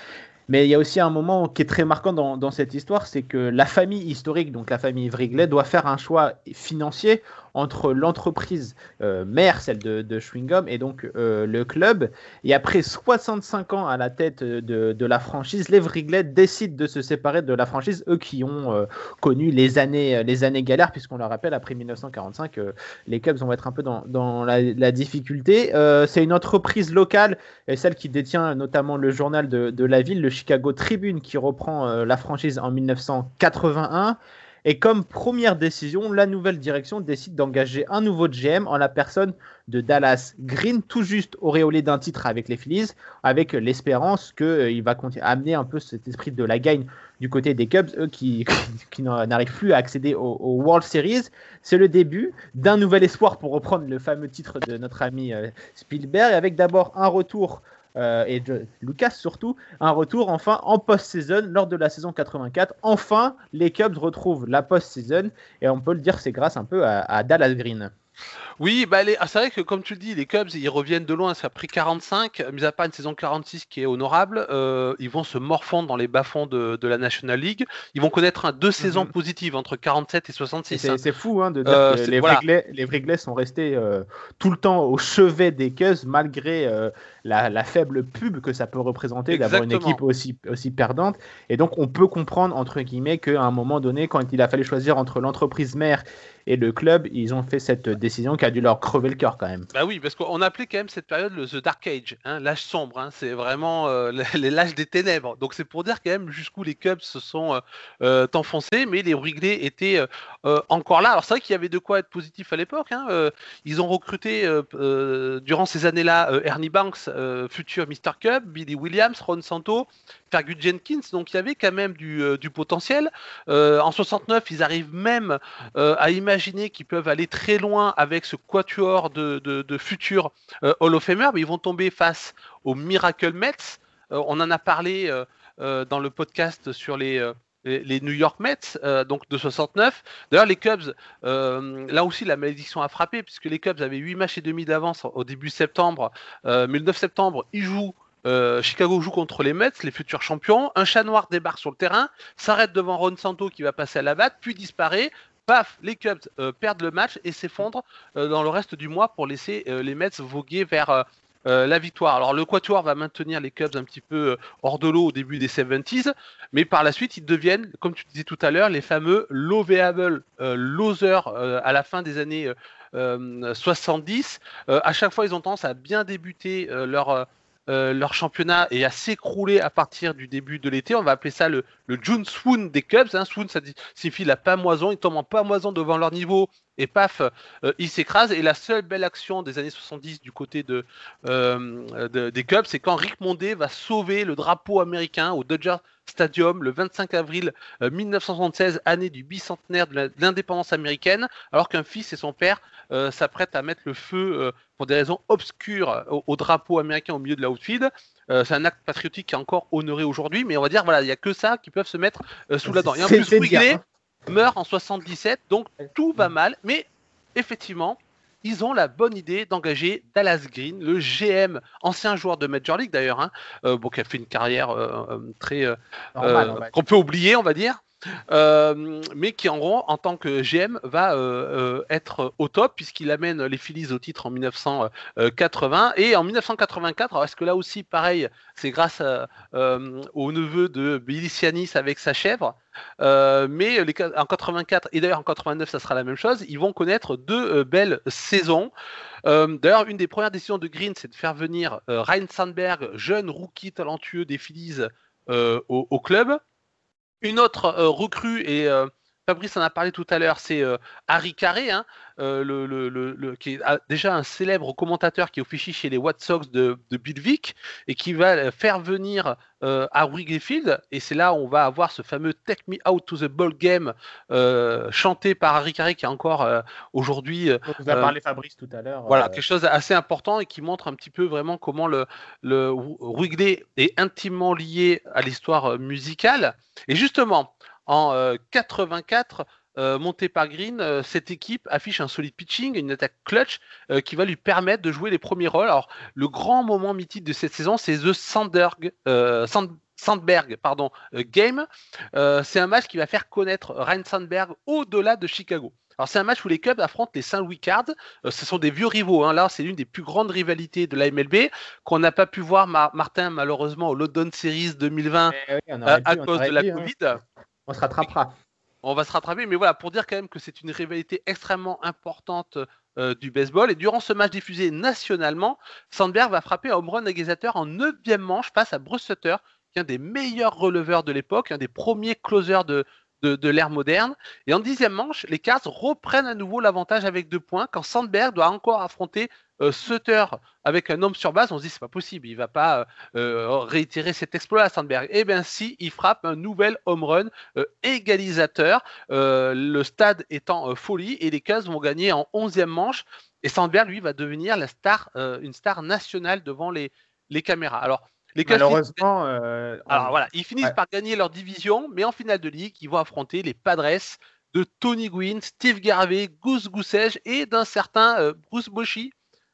Speaker 2: Mais il y a aussi un moment qui est très marquant dans, dans cette histoire, c'est que la famille historique, donc la famille Wrigley, doit faire un choix financier entre l'entreprise euh, mère, celle de, de Schwingum, et donc euh, le club. Et après 65 ans à la tête de, de la franchise, les Wrigley décident de se séparer de la franchise, eux qui ont euh, connu les années, les années galères, puisqu'on le rappelle, après 1945, les Cubs vont être un peu dans, la, difficulté. c'est une entreprise locale, et celle qui détient notamment le journal de la ville, le Chicago Tribune, qui reprend la franchise en 1981. Et comme première décision, la nouvelle direction décide d'engager un nouveau GM en la personne de Dallas Green, tout juste auréolé d'un titre avec les Phillies, avec l'espérance qu'il euh, va amener un peu cet esprit de la gagne du côté des Cubs, eux qui, (laughs) n'arrivent plus à accéder au, World Series. C'est le début d'un nouvel espoir pour reprendre le fameux titre de notre ami euh, Spielberg, avec d'abord un retour euh, et Lucas surtout, un retour enfin en post-saison lors de la saison 84. Enfin, les Cubs retrouvent la post-saison et on peut le dire, c'est grâce un peu à Dallas Green.
Speaker 3: Oui, bah ah, c'est vrai que comme tu le dis, les Cubs, ils reviennent de loin, ça a pris 45, mis à part une saison 46 qui est honorable, euh, ils vont se morfondre dans les bas-fonds de, la National League. Ils vont connaître deux saisons mhm. positives entre 47 et 66.
Speaker 2: C'est fou hein, de dire euh, que les, voilà. sont restés euh, tout le temps au chevet des Cubs malgré la, faible pub que ça peut représenter d'avoir une équipe aussi, aussi perdante. Et donc on peut comprendre, entre guillemets, qu'à un moment donné, quand il a fallu choisir entre l'entreprise mère et le club, ils ont fait cette décision qui a dû leur crever le cœur quand même.
Speaker 3: Bah oui, parce qu'on appelait quand même cette période le The Dark Age, hein, l'âge sombre. Hein, c'est vraiment euh, (laughs) l'âge des ténèbres. Donc c'est pour dire quand même jusqu'où les Cubs se sont euh, euh, enfoncés, mais les Wrigley étaient encore là. Alors c'est vrai qu'il y avait de quoi être positif à l'époque. Hein, ils ont recruté durant ces années-là Ernie Banks, futur Mr. Cub, Billy Williams, Ron Santo, Fergus Jenkins. Donc il y avait quand même du, potentiel. en 69, ils arrivent même à imaginer qu'ils peuvent aller très loin avec ce quatuor de, futurs euh, Hall of Famer, mais ils vont tomber face aux Miracle Mets. Euh, on en a parlé euh, dans le podcast sur les, les, New York Mets, donc de 69. D'ailleurs, les Cubs, là aussi, la malédiction a frappé, puisque les Cubs avaient 8 matchs et demi d'avance au début septembre. mais le 9 septembre, ils jouent Chicago joue contre les Mets, les futurs champions. Un chat noir débarque sur le terrain, s'arrête devant Ron Santo qui va passer à la batte, puis disparaît paf, les Cubs euh, perdent le match et s'effondrent euh, dans le reste du mois pour laisser euh, les Mets voguer vers la victoire. Alors le Quatuor va maintenir les Cubs un petit peu hors de l'eau au début des 70s, mais par la suite ils deviennent, comme tu disais tout à l'heure, les fameux loveable losers à la fin des années 70. à chaque fois ils ont tendance à bien débuter leur euh, championnat est à s'écrouler à partir du début de l'été. On va appeler ça le, le June Swoon des Cubs. Hein. Swoon, ça signifie la pamoison. Ils tombent en pamoison devant leur niveau et paf, euh, ils s'écrasent. Et la seule belle action des années 70 du côté euh, de, des Cubs, c'est quand Rick Monday va sauver le drapeau américain au Dodger Stadium le 25 avril 1976, année du bicentenaire de l'indépendance américaine, alors qu'un fils et son père s'apprêtent à mettre le feu pour des raisons obscures au, drapeau américain au milieu de la outfield. Euh, c'est un acte patriotique qui est encore honoré aujourd'hui, mais on va dire, voilà, il n'y a que ça qui peuvent se mettre euh, sous la dent. Et en plus, Wrigley hein. Meurt en 77, donc tout va mal, mais effectivement, ils ont la bonne idée d'engager Dallas Green, le GM, ancien joueur de Major League d'ailleurs, hein, euh, bon, qui a fait une carrière très qu'on peut oublier, on va dire. Euh, mais qui en gros, en tant que GM, va euh, euh, être au top puisqu'il amène les Phillies au titre en 1980 et en 1984. est-ce que là aussi, pareil, c'est grâce au neveu de Billy avec sa chèvre, mais en 84 et d'ailleurs en 89, ça sera la même chose. Ils vont connaître deux belles saisons. D'ailleurs, une des premières décisions de Green, c'est de faire venir Ryan Sandberg, jeune rookie talentueux des Phillies, au, club. Une autre euh, recrue, et euh, Fabrice en a parlé tout à l'heure, c'est euh, Harry Carré, hein, le, qui est déjà un célèbre commentateur qui officie chez les White Sox de, de Billvic et qui va faire venir à Wrigley Field. Et c'est là où on va avoir ce fameux Take Me Out to the Ball Game chanté par Harry Carré qui est encore aujourd'hui.
Speaker 2: On vous a parlé Fabrice tout à l'heure.
Speaker 3: Voilà, quelque chose d'assez important et qui montre un petit peu vraiment comment le, le Wrigley est intimement lié à l'histoire musicale. Et justement, en 84, euh, euh, monté par Green, euh, cette équipe affiche un solide pitching, une attaque clutch qui va lui permettre de jouer les premiers rôles. Alors, le grand moment mythique de cette saison, c'est The Sandberg, Sandberg pardon, Game. c'est un match qui va faire connaître Ryan Sandberg au-delà de Chicago. Alors c'est un match où les Cubs affrontent les Saint Louis Cards. ce sont des vieux rivaux. Hein. Là, c'est l'une des plus grandes rivalités de la MLB qu'on n'a pas pu voir, Martin, malheureusement, au London Series 2020 eh à cause de la hein. Covid.
Speaker 2: On se rattrapera.
Speaker 3: On va se rattraper, mais voilà, pour dire quand même que c'est une rivalité extrêmement importante euh, du baseball. Et durant ce match diffusé nationalement, Sandberg va frapper un home run égalisateur en 9 manche face à Bruce Sutter, qui est un des meilleurs releveurs de l'époque, un des premiers closers de l'ère moderne. Et en dixième manche, les Cards reprennent à nouveau l'avantage avec deux points quand Sandberg doit encore affronter euh, Sutter avec un homme sur base. On se dit c'est pas possible, il va pas euh, réitérer cet exploit à Sandberg. Eh bien si, il frappe un nouvel home run euh, égalisateur, euh, le stade étant euh, folie et les Cavs vont gagner en onzième manche. Et Sandberg, lui, va devenir la star, euh, une star nationale devant les, les caméras. Alors, les Cavs
Speaker 2: Malheureusement, euh,
Speaker 3: alors voilà, ils finissent
Speaker 2: Ouais.
Speaker 3: par gagner leur division, mais en finale de ligue, ils vont affronter les Padres de Tony Gwynn, Steve Garvey, Goose Gossage et d'un certain euh, Bruce Bochy,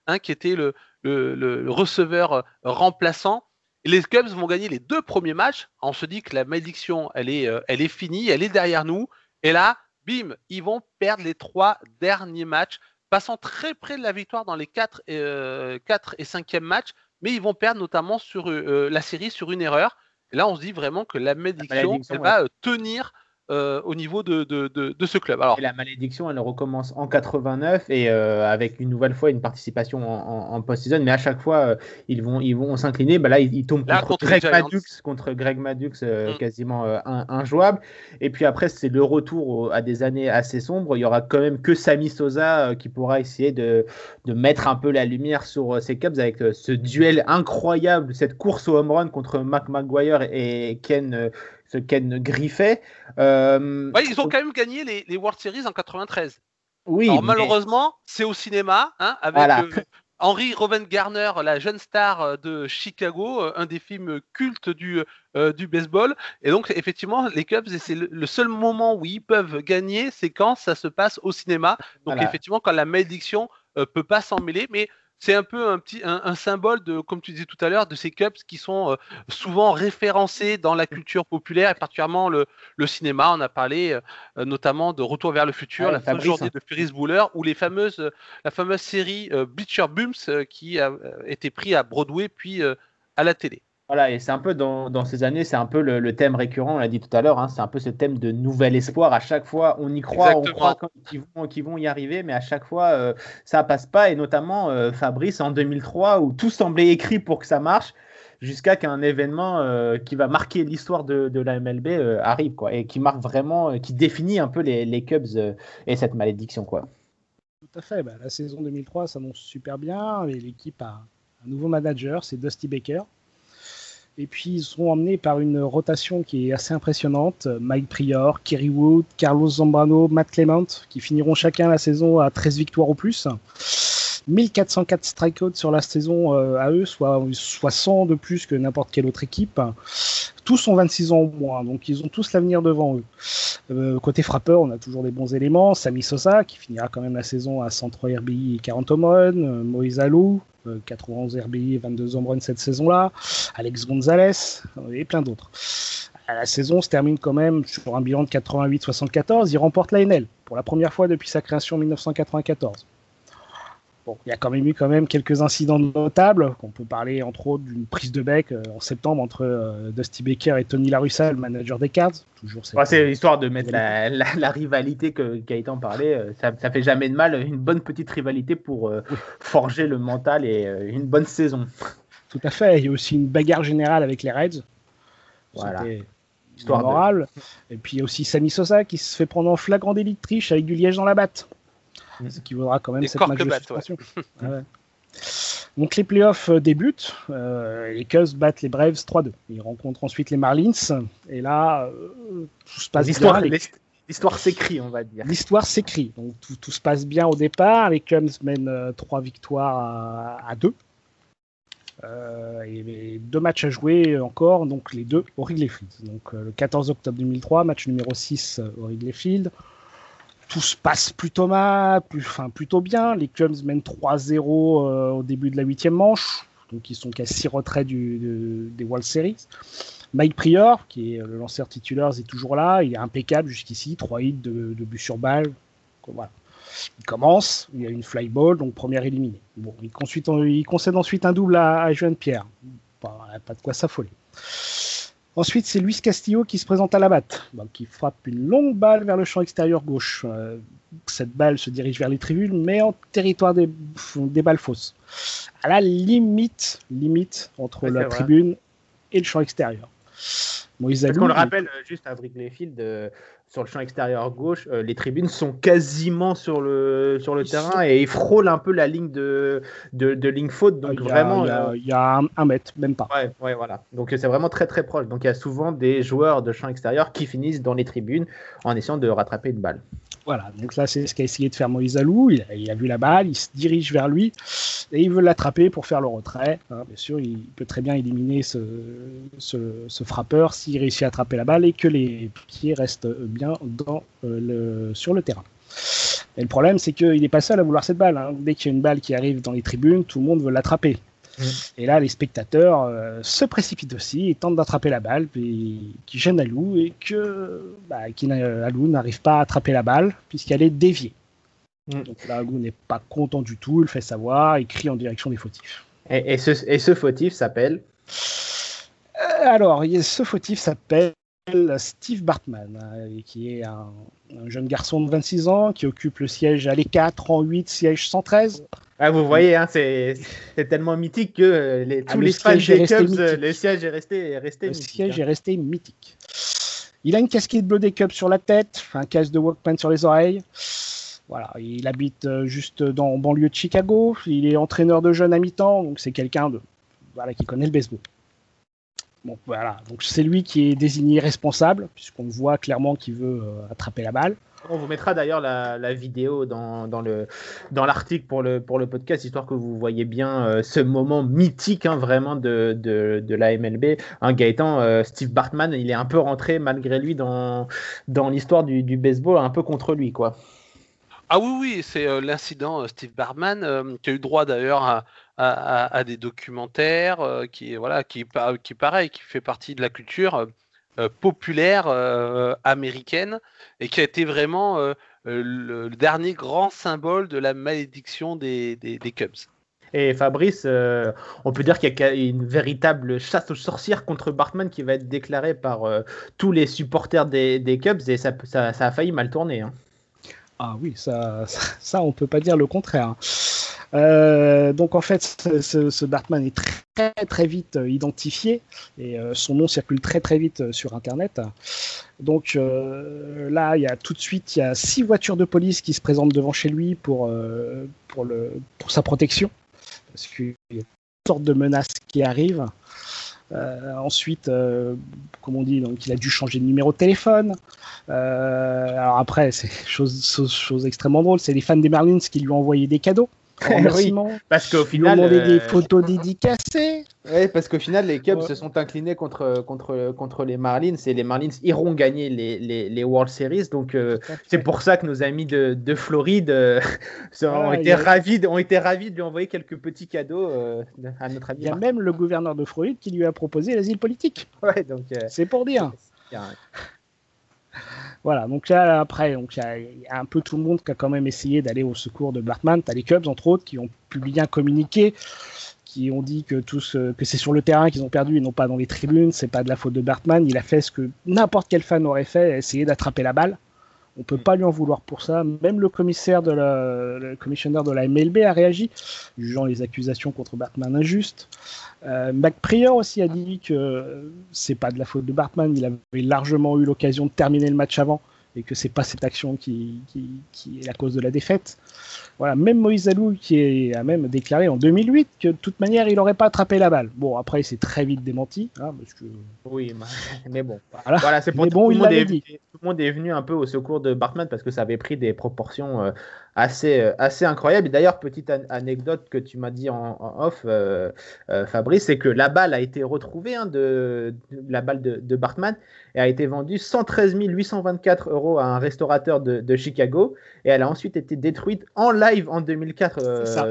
Speaker 3: hein, qui était le, le- le- le receveur euh, remplaçant. Les Cubs vont gagner les deux premiers matchs. On se dit que la malédiction, elle est, euh, elle est finie, elle est derrière nous. Et là, bim, ils vont perdre les trois derniers matchs, passant très près de la victoire dans les 4 et, euh, quatre et 5e matchs, mais ils vont perdre notamment sur euh, la série sur une erreur. Et là, on se dit vraiment que la malédiction,
Speaker 2: malédiction,
Speaker 3: elle
Speaker 2: ouais.
Speaker 3: va euh, tenir euh, au niveau de, de, de- de ce club. Alors,
Speaker 2: Et la malédiction, elle recommence en 89 et euh, avec une nouvelle fois une participation en, en, en post-season. Mais à chaque fois, euh, ils vont, ils vont s'incliner. Bah là, ils, ils tombent
Speaker 3: Là,
Speaker 2: contre, Greg. Maddux, contre Greg Maddux, euh,
Speaker 3: Mm.
Speaker 2: quasiment injouable. Et puis après, c'est le retour au- à des années assez sombres. Il y aura quand même que Sammy Sosa qui pourra essayer de, de mettre un peu la lumière sur ces Cubs avec ce duel incroyable, cette course au home run contre Mac McGuire et Ken, ce Ken Griffey. Euh,
Speaker 3: ouais, ils ont quand même gagné les, les World Series en 93.
Speaker 2: oui,
Speaker 3: Alors
Speaker 2: mais-
Speaker 3: malheureusement, c'est au cinéma, hein, avec
Speaker 2: Voilà.
Speaker 3: euh, Henry Rowan Garner, la jeune star euh, de Chicago, euh, un des films cultes du, euh, du baseball. Et donc effectivement, les Cubs, c'est le, le seul moment où ils peuvent gagner, c'est quand ça se passe au cinéma. Donc
Speaker 2: Voilà.
Speaker 3: effectivement, quand la malédiction peut pas s'en mêler, mais c'est un peu un petit un, un symbole de, comme tu disais tout à l'heure, de ces Cubs qui sont euh, souvent référencés dans la culture populaire et particulièrement le, le cinéma. On a parlé euh, notamment de Retour vers le futur, la fausse journée de Ferris Bueller, ou les fameuses, la fameuse série euh, Bleacher Bums euh, qui a été pris à Broadway puis à la télé.
Speaker 2: Voilà, et c'est un peu dans, dans ces années, c'est un peu le, le thème récurrent, on l'a dit tout à l'heure, hein, c'est un peu ce thème de nouvel espoir. À chaque fois, on y croit,
Speaker 3: Exactement.
Speaker 2: on croit quand- qu'ils vont, y arriver, mais à chaque fois, euh, ça passe pas. Et notamment, euh, Fabrice, en 2003, où tout semblait écrit pour que ça marche, jusqu'à qu'un événement euh, qui va marquer l'histoire de, de la MLB euh, arrive, quoi, et qui marque vraiment, euh, qui définit un peu les, les Cubs euh, et cette malédiction, quoi.
Speaker 4: Tout à fait. Bah, la saison 2003 s'annonce super bien. et L'équipe a un nouveau manager, c'est Dusty Baker. Et puis ils sont emmenés par une rotation qui est assez impressionnante. Mike Prior, Kerry Wood, Carlos Zambrano, Matt Clement, qui finiront chacun la saison à 13 victoires au plus. 1404 strikeouts sur la saison euh, à eux, soit, soit 100 de plus que n'importe quelle autre équipe. Tous ont 26 ans au moins, donc ils ont tous l'avenir devant eux. Euh, côté frappeur, on a toujours des bons éléments. Sami Sosa, qui finira quand même la saison à 103 RBI et 40 home. Euh, Moïse Alou, euh, 91 RBI et 22 home runs cette saison-là. Alex Gonzalez euh, et plein d'autres. La saison se termine quand même sur un bilan de 88-74. Il remporte la NL pour la première fois depuis sa création en 1994. Bon, il y a quand même eu quand même quelques incidents notables. On peut parler entre autres d'une prise de bec euh, en septembre entre euh, Dusty Baker et Tony La Russa, le manager des Cards. Toujours cette-
Speaker 2: Ouais, c'est histoire de mettre la, la, la rivalité que Gaëtan parlait. euh, Ça, ça fait jamais de mal, une bonne petite rivalité pour euh, forger le mental et une bonne saison.
Speaker 4: Tout à fait. Il y a aussi une bagarre générale avec les Reds.
Speaker 2: Voilà. Histoire de-
Speaker 4: mémorable. Et puis il y a aussi Sami Sosa qui se fait prendre en flagrant délit de triche avec du liège dans la batte.
Speaker 2: Mm.
Speaker 4: Ce qui vaudra quand même
Speaker 3: Des
Speaker 4: cette match de
Speaker 3: corques-battes, ouais.
Speaker 4: suspension. (laughs) Ah ouais. Donc les playoffs euh, débutent. Euh, les Cubs battent les Braves 3-2. Ils rencontrent ensuite les Marlins. Et là, euh, tout se passe
Speaker 2: L'histoire,
Speaker 4: bien.
Speaker 2: L'histoire s'écrit, on va dire.
Speaker 4: L'histoire s'écrit. Donc tout, tout se passe bien au départ. Les Cubs mènent euh, trois victoires à, à deux. Euh, et, et deux matchs à jouer encore, donc les deux au Wrigley Field. Donc euh, le 14 octobre 2003, match numéro 6 euh, au Wrigley Field. Tout se passe plutôt mal, plutôt bien. Les Cubs mènent 3-0 euh, au début de la huitième manche, donc ils sont qu'à 6 retraits des World Series. Mike Prior, qui est le lanceur titulaire, est toujours là. Il est impeccable jusqu'ici, 3 hits de, but sur balle. Il commence, il y a une fly ball, donc première éliminée. Il, concède ensuite un double à, à Joan Pierre. Pas, pas de quoi s'affoler. Ensuite, c'est Luis Castillo qui se présente à la batte, donc qui frappe une longue balle vers le champ extérieur gauche. Euh, cette balle se dirige vers les tribunes, mais en territoire des, des balles fausses. À la limite, limite entre
Speaker 2: Ouais,
Speaker 4: la tribune et le champ extérieur. Moïse
Speaker 2: Parce qu'on le
Speaker 4: il-
Speaker 2: rappelle, euh, juste à Wrigley Field, euh, sur le champ extérieur gauche, euh, les tribunes sont quasiment sur le, sur le
Speaker 4: Ils
Speaker 2: terrain
Speaker 4: sont-
Speaker 2: et ils frôlent un peu la ligne de, de, de ligne faute. Donc
Speaker 4: il y a-
Speaker 2: vraiment.
Speaker 4: il y a,
Speaker 2: euh,
Speaker 4: il y a un, un mètre, même pas.
Speaker 2: Ouais, ouais, voilà. Donc c'est vraiment très très proche. Donc il y a souvent des joueurs de champ extérieur qui finissent dans les tribunes en essayant de rattraper une balle.
Speaker 4: Voilà, donc là c'est ce qu'a essayé de faire Moïse Alou. Il a, vu la balle, il se dirige vers lui et il veut l'attraper pour faire le retrait. hein. bien sûr, il peut très bien éliminer ce frappeur s'il réussit à attraper la balle et que les pieds restent bien dans, euh, le, sur le terrain. Et le problème, c'est qu'il n'est pas seul à vouloir cette balle. hein. Dès qu'il y a une balle qui arrive dans les tribunes, tout le monde veut l'attraper.
Speaker 2: Mm.
Speaker 4: Et là, les spectateurs euh, se précipitent aussi et tentent d'attraper la balle, puis qui gênent Alou et que bah, Alou n'arrive pas à attraper la balle puisqu'elle est déviée.
Speaker 2: Mm.
Speaker 4: Donc là, Alou n'est pas content du tout, il le fait savoir, il crie en direction des fautifs.
Speaker 2: Et, et ce, et ce fautif s'appelle.
Speaker 4: Euh, alors, ce fautif s'appelle Steve Bartman, et qui est un, un jeune garçon de 26 ans qui occupe le siège à l'E4 en 8, siège 113.
Speaker 2: Ah, vous voyez, hein, c'est tellement mythique que euh,
Speaker 4: Ah,
Speaker 2: tous
Speaker 4: le
Speaker 2: les fans des Cubs, euh, le siège est resté, est resté
Speaker 4: Le
Speaker 2: mythique,
Speaker 4: siège
Speaker 2: hein.
Speaker 4: est resté mythique. Il a une casquette bleue des Cubs sur la tête, un casque de Walkman sur les oreilles. Voilà, il habite euh, juste dans en banlieue de Chicago. Il est entraîneur de jeunes à mi-temps, donc c'est quelqu'un de voilà qui connaît le baseball. Bon, voilà, donc c'est lui qui est désigné responsable, puisqu'on voit clairement qu'il veut euh, attraper la balle.
Speaker 2: On vous mettra d'ailleurs la, vidéo dans, dans le dans l'article pour le pour le podcast histoire que vous voyez bien euh, ce moment mythique hein, vraiment de, de, de la MLB. Un Gaëtan, euh, Steve Bartman, il est un peu rentré malgré lui dans dans l'histoire du, baseball un peu contre lui quoi.
Speaker 3: Ah oui, oui, c'est euh, l'incident Steve Barman euh, qui a eu droit d'ailleurs à, à- des documentaires, qui voilà, qui, qui pareil, qui fait partie de la culture populaire américaine et qui a été vraiment euh, euh, le, dernier grand symbole de la malédiction des, Cubs.
Speaker 2: Et Fabrice, euh, on peut dire qu'il y a une véritable chasse aux sorcières contre Bartman qui va être déclarée par tous les supporters des, Cubs et ça a failli mal tourner. hein.
Speaker 4: Ah oui, ça, ça, ça, on peut pas dire le contraire. Euh, donc en fait, ce, ce- Bartman est très très vite euh, identifié et euh, son nom circule très très vite sur Internet. Donc là, il y a tout de suite, y a six voitures de police qui se présentent devant chez lui pour pour sa protection parce qu'il y a toutes sortes de menaces qui arrivent. Euh, ensuite, euh, comme on dit, donc il a dû changer de numéro de téléphone. Euh, après, c'est (laughs) chose, chose, chose extrêmement drôle, c'est les fans des Marlins qui lui ont envoyé des cadeaux. En
Speaker 2: Oui. Parce qu'au final,
Speaker 4: des
Speaker 2: euh,
Speaker 4: photos dédicacées.
Speaker 2: Ouais, parce qu'au final, les Cubs
Speaker 4: Ouais.
Speaker 2: se sont inclinés contre, contre, contre les Marlins et les Marlins iront gagner les, les, les World Series. Donc, euh, c'est pour ça que nos amis de, de Floride euh, (laughs) se- ont, été
Speaker 4: a-
Speaker 2: ravis de, ont été ravis de lui envoyer quelques petits cadeaux euh, à notre ami.
Speaker 4: Il y a même le gouverneur de Floride qui lui a proposé l'asile politique.
Speaker 2: Ouais, donc, euh,
Speaker 4: C'est pour dire. Voilà, donc là, après, il y, a- un peu tout le monde qui a quand même essayé d'aller au secours de Bartman. T'as les Cubs, entre autres, qui ont publié un communiqué, qui ont dit que, ce- que c'est sur le terrain qu'ils ont perdu et non pas dans les tribunes. C'est pas de la faute de Bartman. Il a fait ce que n'importe quel fan aurait fait, essayer d'attraper la balle. On peut pas lui en vouloir pour ça. Même le commissaire de la, le commissionnaire de la MLB a réagi, jugeant les accusations contre Bartman injustes. Euh, McPrior aussi a dit que c'est pas de la faute de Bartman. Il avait largement eu l'occasion de terminer le match avant et que c'est pas cette action qui, qui, qui est la cause de la défaite. Voilà, même Moïse Alou qui est- a même déclaré en 2008 que de toute manière il n'aurait pas attrapé la balle. Bon, après il s'est très vite démenti, hein, parce que
Speaker 2: Oui, mais bon.
Speaker 4: voilà.
Speaker 2: Voilà, c'est pour
Speaker 4: Mais
Speaker 2: tout,
Speaker 4: bon,
Speaker 2: tout
Speaker 4: il
Speaker 2: le monde
Speaker 4: l'avait
Speaker 2: est,
Speaker 4: dit.
Speaker 2: tout le monde est venu un peu au secours de Bartman parce que ça avait pris des proportions euh, assez, euh, assez incroyables. Et d'ailleurs, petite an- anecdote que tu m'as dit en, en off, euh, euh, Fabrice, c'est que la balle a été retrouvée, hein, de, de- la balle de, de Bartman, et a été vendue 113 824 euros à un restaurateur de, de Chicago. Et elle a ensuite été détruite en live en 2004. euh,
Speaker 4: C'est ça.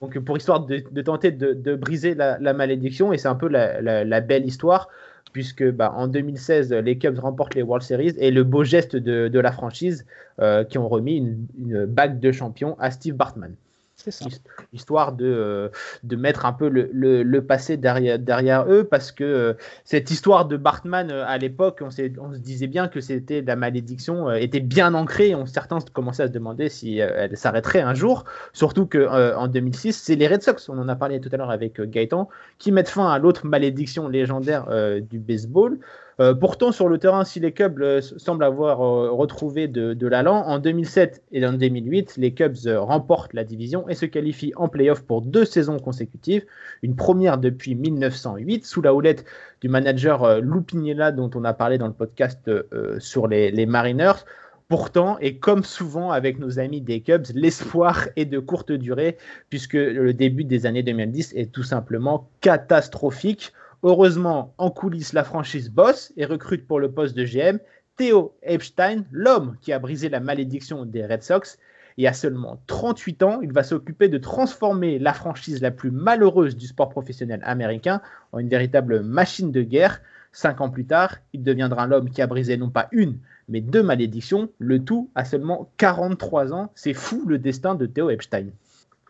Speaker 2: donc pour histoire de, tenter de, de briser la, la malédiction, et c'est un peu la, la- la belle histoire puisque bah, en 2016, les Cubs remportent les World Series et le beau geste de, la franchise euh, qui ont remis une bague de champion à Steve Bartman.
Speaker 4: C'est ça.
Speaker 2: Histoire de, euh, de mettre un peu le, le, passé derrière, derrière eux, parce que euh, cette histoire de Bartman euh, à l'époque, on, on se disait bien que c'était la malédiction, euh, était bien ancrée. On, certains commençaient à se demander si euh, elle s'arrêterait un jour. Surtout qu'en 2006, c'est les Red Sox, on en a parlé tout à l'heure avec euh, Gaëtan, qui mettent fin à l'autre malédiction légendaire euh, du baseball. Euh, pourtant, sur le terrain, si les Cubs euh, semblent avoir euh, retrouvé de, l'allant, en 2007 et en 2008, les Cubs remportent la division et se qualifient en playoff pour deux saisons consécutives. Une première depuis 1908, sous la houlette du manager Lou Piniella, dont on a parlé dans le podcast sur les, les Mariners. Pourtant, et comme souvent avec nos amis des Cubs, l'espoir est de courte durée, puisque le début des années 2010 est tout simplement catastrophique. Heureusement, en coulisses, la franchise bosse et recrute pour le poste de GM Theo Epstein, l'homme qui a brisé la malédiction des Red Sox. Et à seulement 38 ans, il va s'occuper de transformer la franchise la plus malheureuse du sport professionnel américain en une véritable machine de guerre. Cinq ans plus tard, il deviendra l'homme qui a brisé non pas une, mais deux malédictions, le tout à seulement 43 ans. C'est fou le destin de Theo Epstein.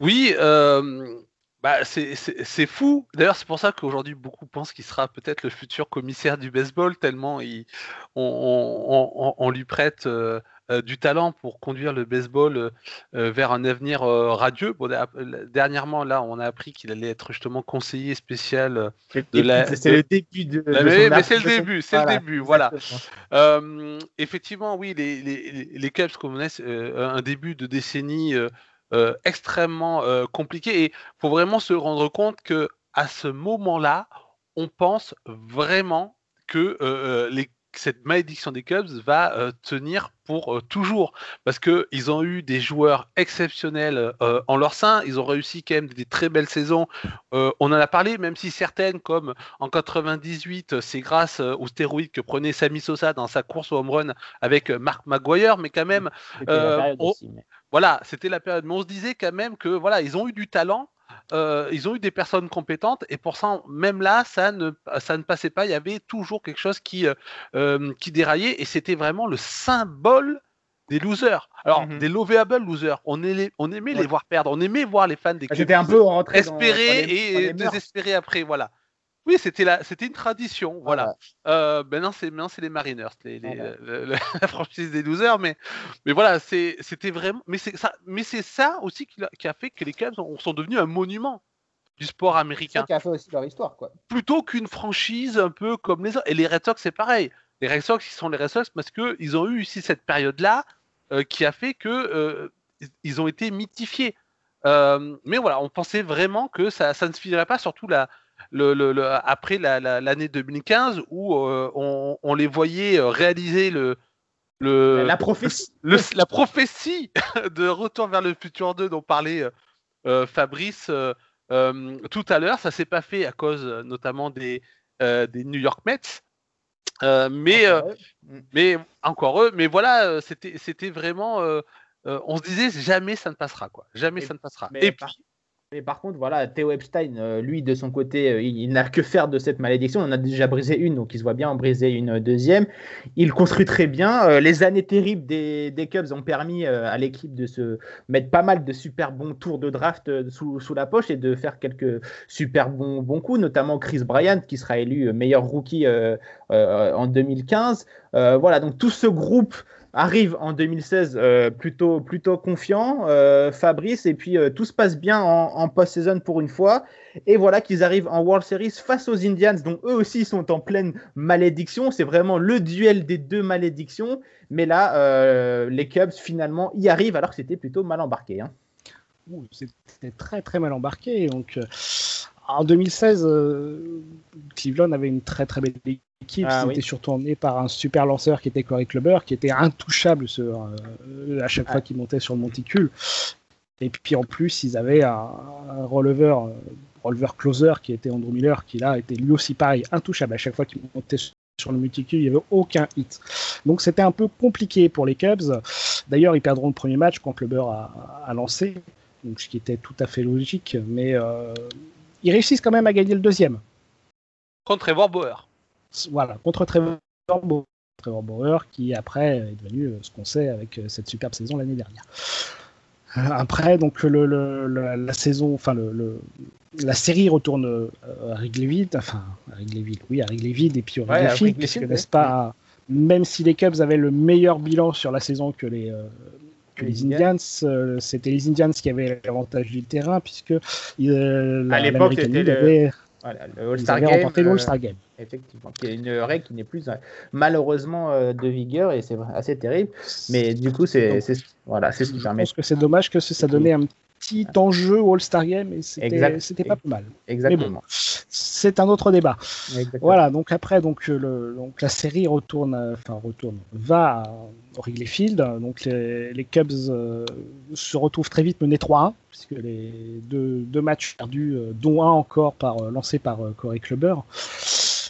Speaker 3: Oui, euh, bah, c'est fou. D'ailleurs, c'est pour ça qu'aujourd'hui, beaucoup pensent qu'il sera peut-être le futur commissaire du baseball, tellement il, on, on, lui prête euh, euh, du talent pour conduire le baseball euh, vers un avenir radieux. Bon, dernièrement, là, on a appris qu'il allait être justement conseiller spécial
Speaker 2: de la. C'est le début de.
Speaker 3: mais, c'est le début, c'est le début, voilà. effectivement, oui, les, les, les Cubs connaissent un début de décennie euh, extrêmement euh, compliqué. Et il faut vraiment se rendre compte que à ce moment-là, on pense vraiment que euh, les cette malédiction des Cubs va tenir pour toujours parce que ils ont eu des joueurs exceptionnels en leur sein, ils ont réussi quand même des très belles saisons. on en a parlé, même si certaines comme en 98, c'est grâce aux stéroïdes que prenait Sammy Sosa dans sa course au home run avec Mark McGuire, mais quand même, voilà, c'était la période. Mais on se disait quand même que voilà, ils ont eu du talent. Euh, ils ont eu des personnes compétentes et pour ça, même là, ça ne, ça ne passait pas. Il y avait toujours quelque chose qui, euh, euh, qui déraillait et c'était vraiment le symbole des losers. Alors, mhm. des lovable losers. On, on aimait les voir perdre. On aimait voir les fans des
Speaker 2: J'étais un peu rentré
Speaker 3: espérer et désespérer après. Voilà. Oui, c'était la, c'était une tradition, voilà. Euh, maintenant, c'est maintenant c'est les Mariners, les, (laughs) la franchise des losers, mais mais voilà, c'est, c'était vraiment, mais c'est ça, mais c'est ça aussi qui a, qui a, fait que les Cubs sont devenus un monument du sport américain. C'est
Speaker 2: qui a fait aussi leur histoire, quoi.
Speaker 3: Plutôt qu'une franchise un peu comme les autres. Et les Red Sox, c'est pareil. Les Red Sox, ils sont les Red Sox parce que ils ont eu ici cette période-là euh, qui a fait que euh, ils ont été mythifiés. Euh, mais voilà, on pensait vraiment que ça, ça ne se finirait pas, surtout la le, après l'année 2015 où euh, on, les voyait euh, réaliser le, le
Speaker 2: la prophétie,
Speaker 3: la prophétie (laughs) (laughs) de Retour vers le futur 2 dont parlait euh, Fabrice tout à l'heure. Ça s'est pas fait à cause notamment des, des New York Mets. mais, encore mais encore eux, mais voilà, c'était vraiment. on se disait jamais ça ne passera quoi, jamais ça ne passera. Et puis,
Speaker 2: mais par contre, voilà, Theo Epstein, euh, lui, de son côté, euh, il, n'a que faire de cette malédiction. On en a déjà brisé une, donc il se voit bien en briser une deuxième. Il construit très bien. Euh, les années terribles des, Cubs ont permis à l'équipe de se mettre pas mal de super bons tours de draft sous, la poche et de faire quelques super bons coups, notamment Chris Bryant, qui sera élu meilleur rookie en 2015. voilà, donc tout ce groupe arrive en 2016 euh, plutôt, plutôt confiant, euh, Fabrice, et puis euh, tout se passe bien en, post-saison pour une fois. Et voilà qu'ils arrivent en World Series face aux Indians, dont eux aussi sont en pleine malédiction. C'est vraiment le duel des deux malédictions. Mais là, les Cubs finalement y arrivent alors que c'était plutôt mal embarqué. Hein.
Speaker 4: C'était très très mal embarqué. Donc en 2016, Cleveland avait une très très belle équipe, ah, c'était surtout emmené par un super lanceur qui était Corey Clubber, qui était intouchable sur, euh, à chaque fois qu'il montait sur le monticule. Et puis en plus, ils avaient un, releveur, euh, releveur closer qui était Andrew Miller, qui là était lui aussi pareil, intouchable. À chaque fois qu'il montait sur le monticule, il n'y avait aucun hit. Donc c'était un peu compliqué pour les Cubs. D'ailleurs, ils perdront le premier match quand Clubber a, a lancé, donc ce qui était tout à fait logique. Mais euh, ils réussissent quand même à gagner le deuxième.
Speaker 3: Contre Trevor Bauer.
Speaker 4: Voilà, contre Trevor Bauer. Trevor Bauer qui après est devenu euh, ce qu'on sait avec euh, cette superbe saison l'année dernière. Euh, après, donc le, la, saison, enfin le, la série retourne à Wrigleyville, enfin à Wrigleyville, oui, à Wrigleyville et puis au puisque n'est-ce pas, même si les Cubs avaient le meilleur bilan sur la saison que les que les Indians, c'était les Indians qui avaient l'avantage du terrain puisque
Speaker 2: à l'époque, c'était Voilà, le All-Star
Speaker 4: avaient
Speaker 2: Game.
Speaker 4: remporté le
Speaker 2: euh,
Speaker 4: All-Star Game.
Speaker 2: Effectivement, qui est une règle qui n'est plus euh, malheureusement euh, de vigueur et c'est assez terrible. Mais du coup, c'est voilà, c'est ce qui
Speaker 4: Je
Speaker 2: permet
Speaker 4: pense que c'est dommage que ça donnait un petit enjeu au All-Star Game et c'était pas plus mal.
Speaker 2: exactement.
Speaker 4: C'est un autre débat.
Speaker 2: exactement.
Speaker 4: Voilà, donc après, donc, euh, le, donc la série retourne, enfin retourne, va à Wrigley Field. Donc les, les Cubs euh, se retrouvent très vite menés 3-1, puisque les deux, deux matchs perdus, euh, dont un encore par, lancé par euh, Corey Kluber.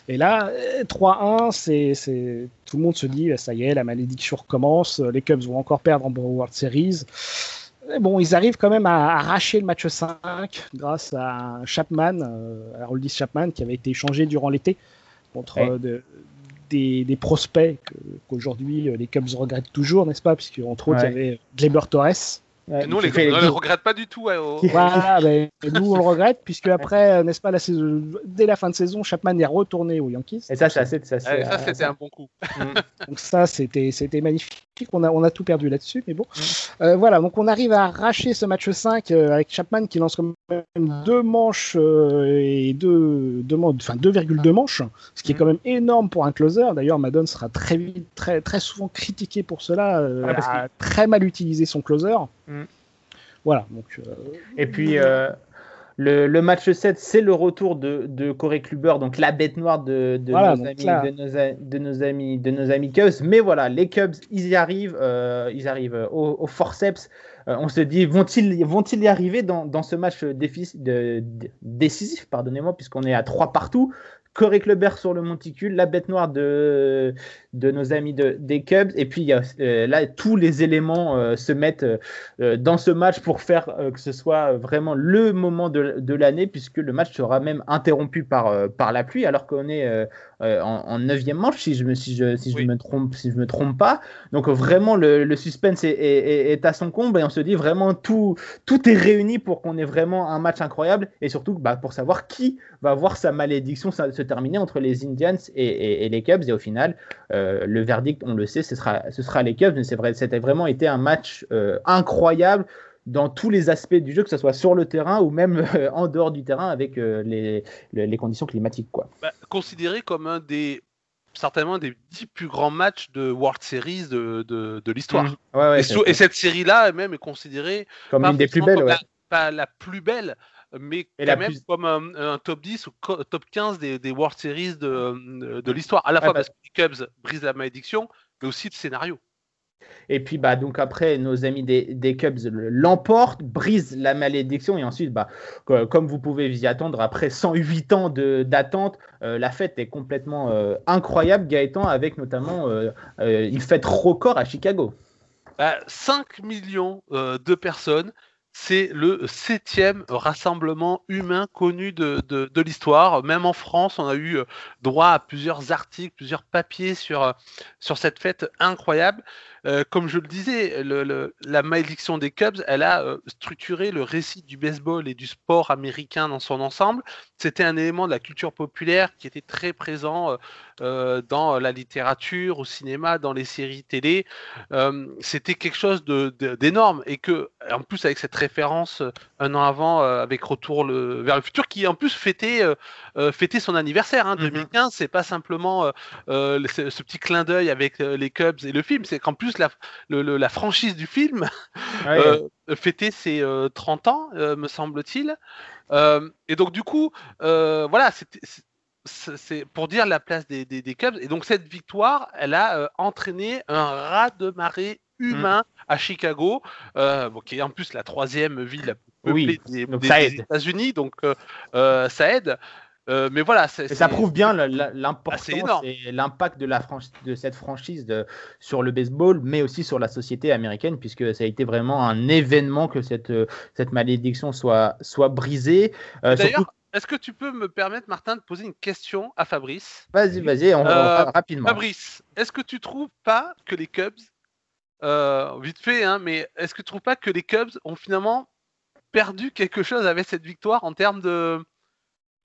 Speaker 4: Et là, euh, 3-1, c'est, c'est, tout le monde se dit, ça y est, la malédiction recommence, euh, les Cubs vont encore perdre en World Series. Et bon, ils arrivent quand même à arracher le match 5 grâce à Chapman, euh, à Roldis Chapman, qui avait été échangé durant l'été contre
Speaker 2: Ouais.
Speaker 4: euh, de- des, des prospects qu'aujourd'hui les Cubs regrettent toujours, n'est-ce pas? Puisque entre autres, il y avait Gleyber Torres.
Speaker 2: Ouais,
Speaker 3: nous, on les,
Speaker 2: les-
Speaker 3: les regrette pas du tout. ouais, au-
Speaker 4: Voilà, ben, nous on le regrette, puisque après, euh, n'est-ce pas, la saison, dès la fin de saison, Chapman est retourné aux Yankees.
Speaker 2: Et ça, c'est assez.
Speaker 3: Ouais, ça, c'était
Speaker 2: assez-
Speaker 3: un bon coup.
Speaker 4: Donc ça, c'était c'était magnifique. On a, on a tout perdu là-dessus, mais bon. Euh, voilà, donc on arrive à arracher ce match 5 euh, avec Chapman qui lance quand même deux manches euh, et deux, deux man- enfin 2,2 manches, ce qui est quand même énorme pour un closer. D'ailleurs, Madden sera très vite, très, très souvent critiqué pour cela,
Speaker 2: parce
Speaker 4: a très mal utilisé son closer.
Speaker 2: Mm.
Speaker 4: Voilà, donc
Speaker 2: Et puis, le, le match 7, c'est le retour de, de Corey Kluber, donc la bête noire de, de,
Speaker 4: Voilà,
Speaker 2: nos, amis,
Speaker 4: là-
Speaker 2: de, nos, a- de nos amis, de nos amis Cubs. Mais voilà, les Cubs, ils y arrivent, euh, ils arrivent au, au forceps. Euh, on se dit, vont-ils vont y arriver dans, dans ce match décisif, pardonnez-moi, puisqu'on est à 3 partout Corey Kluber sur le monticule, la bête noire de, de nos amis de, des Cubs. Et puis euh, là, tous les éléments euh, se mettent euh, dans ce match pour faire que ce soit vraiment le moment de, de l'année, puisque le match sera même interrompu par, par la pluie, alors qu'on est en, neuvième manche, si je me, si je, si je
Speaker 3: Oui.
Speaker 2: me trompe, si je me trompe pas. Donc vraiment, le, le suspense est, est- est à son comble et on se dit vraiment tout, tout est réuni pour qu'on ait vraiment un match incroyable et surtout bah, pour savoir qui va voir sa malédiction se se terminer entre les Indians et, et- et les Cubs. Et au final, euh, le verdict, on le sait, ce sera, ce sera les Cubs. Mais c'est vrai, c'était vraiment été un match euh, incroyable dans tous les aspects du jeu, que ce soit sur le terrain ou même euh, en dehors du terrain avec euh, les, conditions climatiques. Quoi.
Speaker 3: Bah, considéré comme un des certainement un des dix plus grands matchs de World Series de, de, de l'histoire.
Speaker 2: Mhm. Ouais, ouais,
Speaker 3: et, cette série-là même est considérée
Speaker 2: comme une des plus belles.
Speaker 3: comme
Speaker 2: Ouais.
Speaker 3: la, pas la plus belle, mais
Speaker 2: Et
Speaker 3: quand
Speaker 2: la
Speaker 3: même
Speaker 2: plus-
Speaker 3: comme un, un top 10 ou top 15 des, des World Series de, de l'histoire. À la fois
Speaker 2: parce-
Speaker 3: parce que les Cubs brisent la malédiction, mais aussi le scénario.
Speaker 2: Et puis, bah, donc après, nos amis des, des Cubs le- l'emportent, brisent la malédiction. Et ensuite, bah, co- comme vous pouvez vous y attendre, après 108 ans de- d'attente, euh, la fête est complètement euh, incroyable. Gaëtan, avec notamment euh, euh, une fête record à Chicago.
Speaker 3: Bah, 5 millions euh, de personnes, c'est le septième rassemblement humain connu de, l'histoire. Même en France, on a eu euh, droit à plusieurs articles, plusieurs papiers sur, euh, sur cette fête incroyable. Euh, comme je le disais, la malédiction des Cubs, elle a euh, structuré le récit du baseball et du sport américain dans son ensemble. C'était un élément de la culture populaire qui était très présent euh, dans la littérature, au cinéma, dans les séries télé. C'était quelque chose d'énorme et que, en plus, avec cette référence un an avant, avec Retour vers le futur, qui en plus fêtait, euh, fêtait son anniversaire. Hein,
Speaker 2: Mhm.
Speaker 3: 2015, c'est pas simplement euh, euh, ce, ce petit clin d'œil avec les Cubs et le film, c'est qu'en plus la, le- le- la franchise du film
Speaker 2: Ouais, (laughs)
Speaker 3: fêtait ses euh, 30 ans, me semble-t-il. Et donc du coup, voilà, c'était- c'est- pour dire la place des, des, des Cubs. Et donc cette victoire, elle a euh, entraîné un raz de marée humain à Chicago, euh, bon, qui est en plus la troisième ville la plus
Speaker 2: Oui,
Speaker 3: peuplée des. États-Unis, donc euh, ça aide. Euh, mais voilà, c'est
Speaker 2: ça prouve bien l'importance et l'impact de, la de cette franchise de- sur le baseball, mais aussi sur la société américaine, puisque ça a été vraiment un événement que cette, euh, cette malédiction soit, soit brisée. Euh,
Speaker 3: D'ailleurs,
Speaker 2: surtout-
Speaker 3: est-ce que tu peux me permettre, Martin, de poser une question à Fabrice?
Speaker 2: Vas-y, vas-y, on, on
Speaker 3: Euh,
Speaker 2: rapidement.
Speaker 3: Fabrice, est-ce que tu trouves pas que les Cubs, vite fait, hein, mais est-ce que tu trouves pas que les Cubs ont finalement perdu quelque chose avec cette victoire en termes de,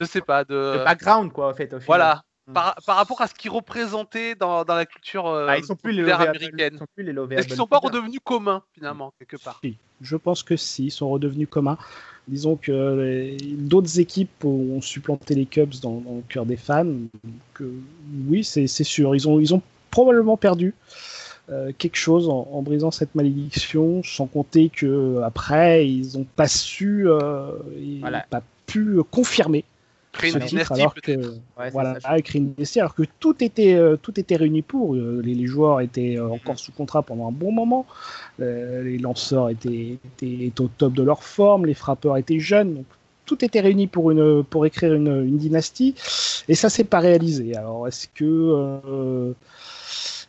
Speaker 3: je sais pas, de,
Speaker 2: Le background, quoi, en fait. Au final.
Speaker 3: voilà,
Speaker 2: Mm.
Speaker 3: par, par rapport à ce qu'ils représentaient dans, dans la culture euh,
Speaker 2: Ah, ils sont plus les
Speaker 3: américaine.
Speaker 2: ils sont plus les
Speaker 3: Est-ce qu'ils sont pas redevenus communs finalement quelque part?
Speaker 4: Si. Je pense que si, ils sont redevenus communs. disons que les- d'autres équipes ont supplanté les Cubs dans, dans le cœur des fans. Donc, euh, oui, c'est c'est sûr. Ils ont, ils ont probablement perdu euh, quelque chose en, en brisant cette malédiction, sans compter que euh, après ils n'ont pas su, euh, ils
Speaker 2: Voilà.
Speaker 4: n'ont pas pu confirmer
Speaker 3: Créer une dynastie
Speaker 4: alors que
Speaker 2: Ouais,
Speaker 4: voilà,
Speaker 2: ça.
Speaker 4: une dynastie, alors que tout était, euh, tout était réuni pour. Euh, les, les joueurs étaient euh, encore sous contrat pendant un bon moment. Euh, les lanceurs étaient, étaient, étaient au top de leur forme. Les frappeurs étaient jeunes. Donc, tout était réuni pour, une, pour écrire une, une dynastie. Et ça s'est pas réalisé. Alors, est-ce que. euh,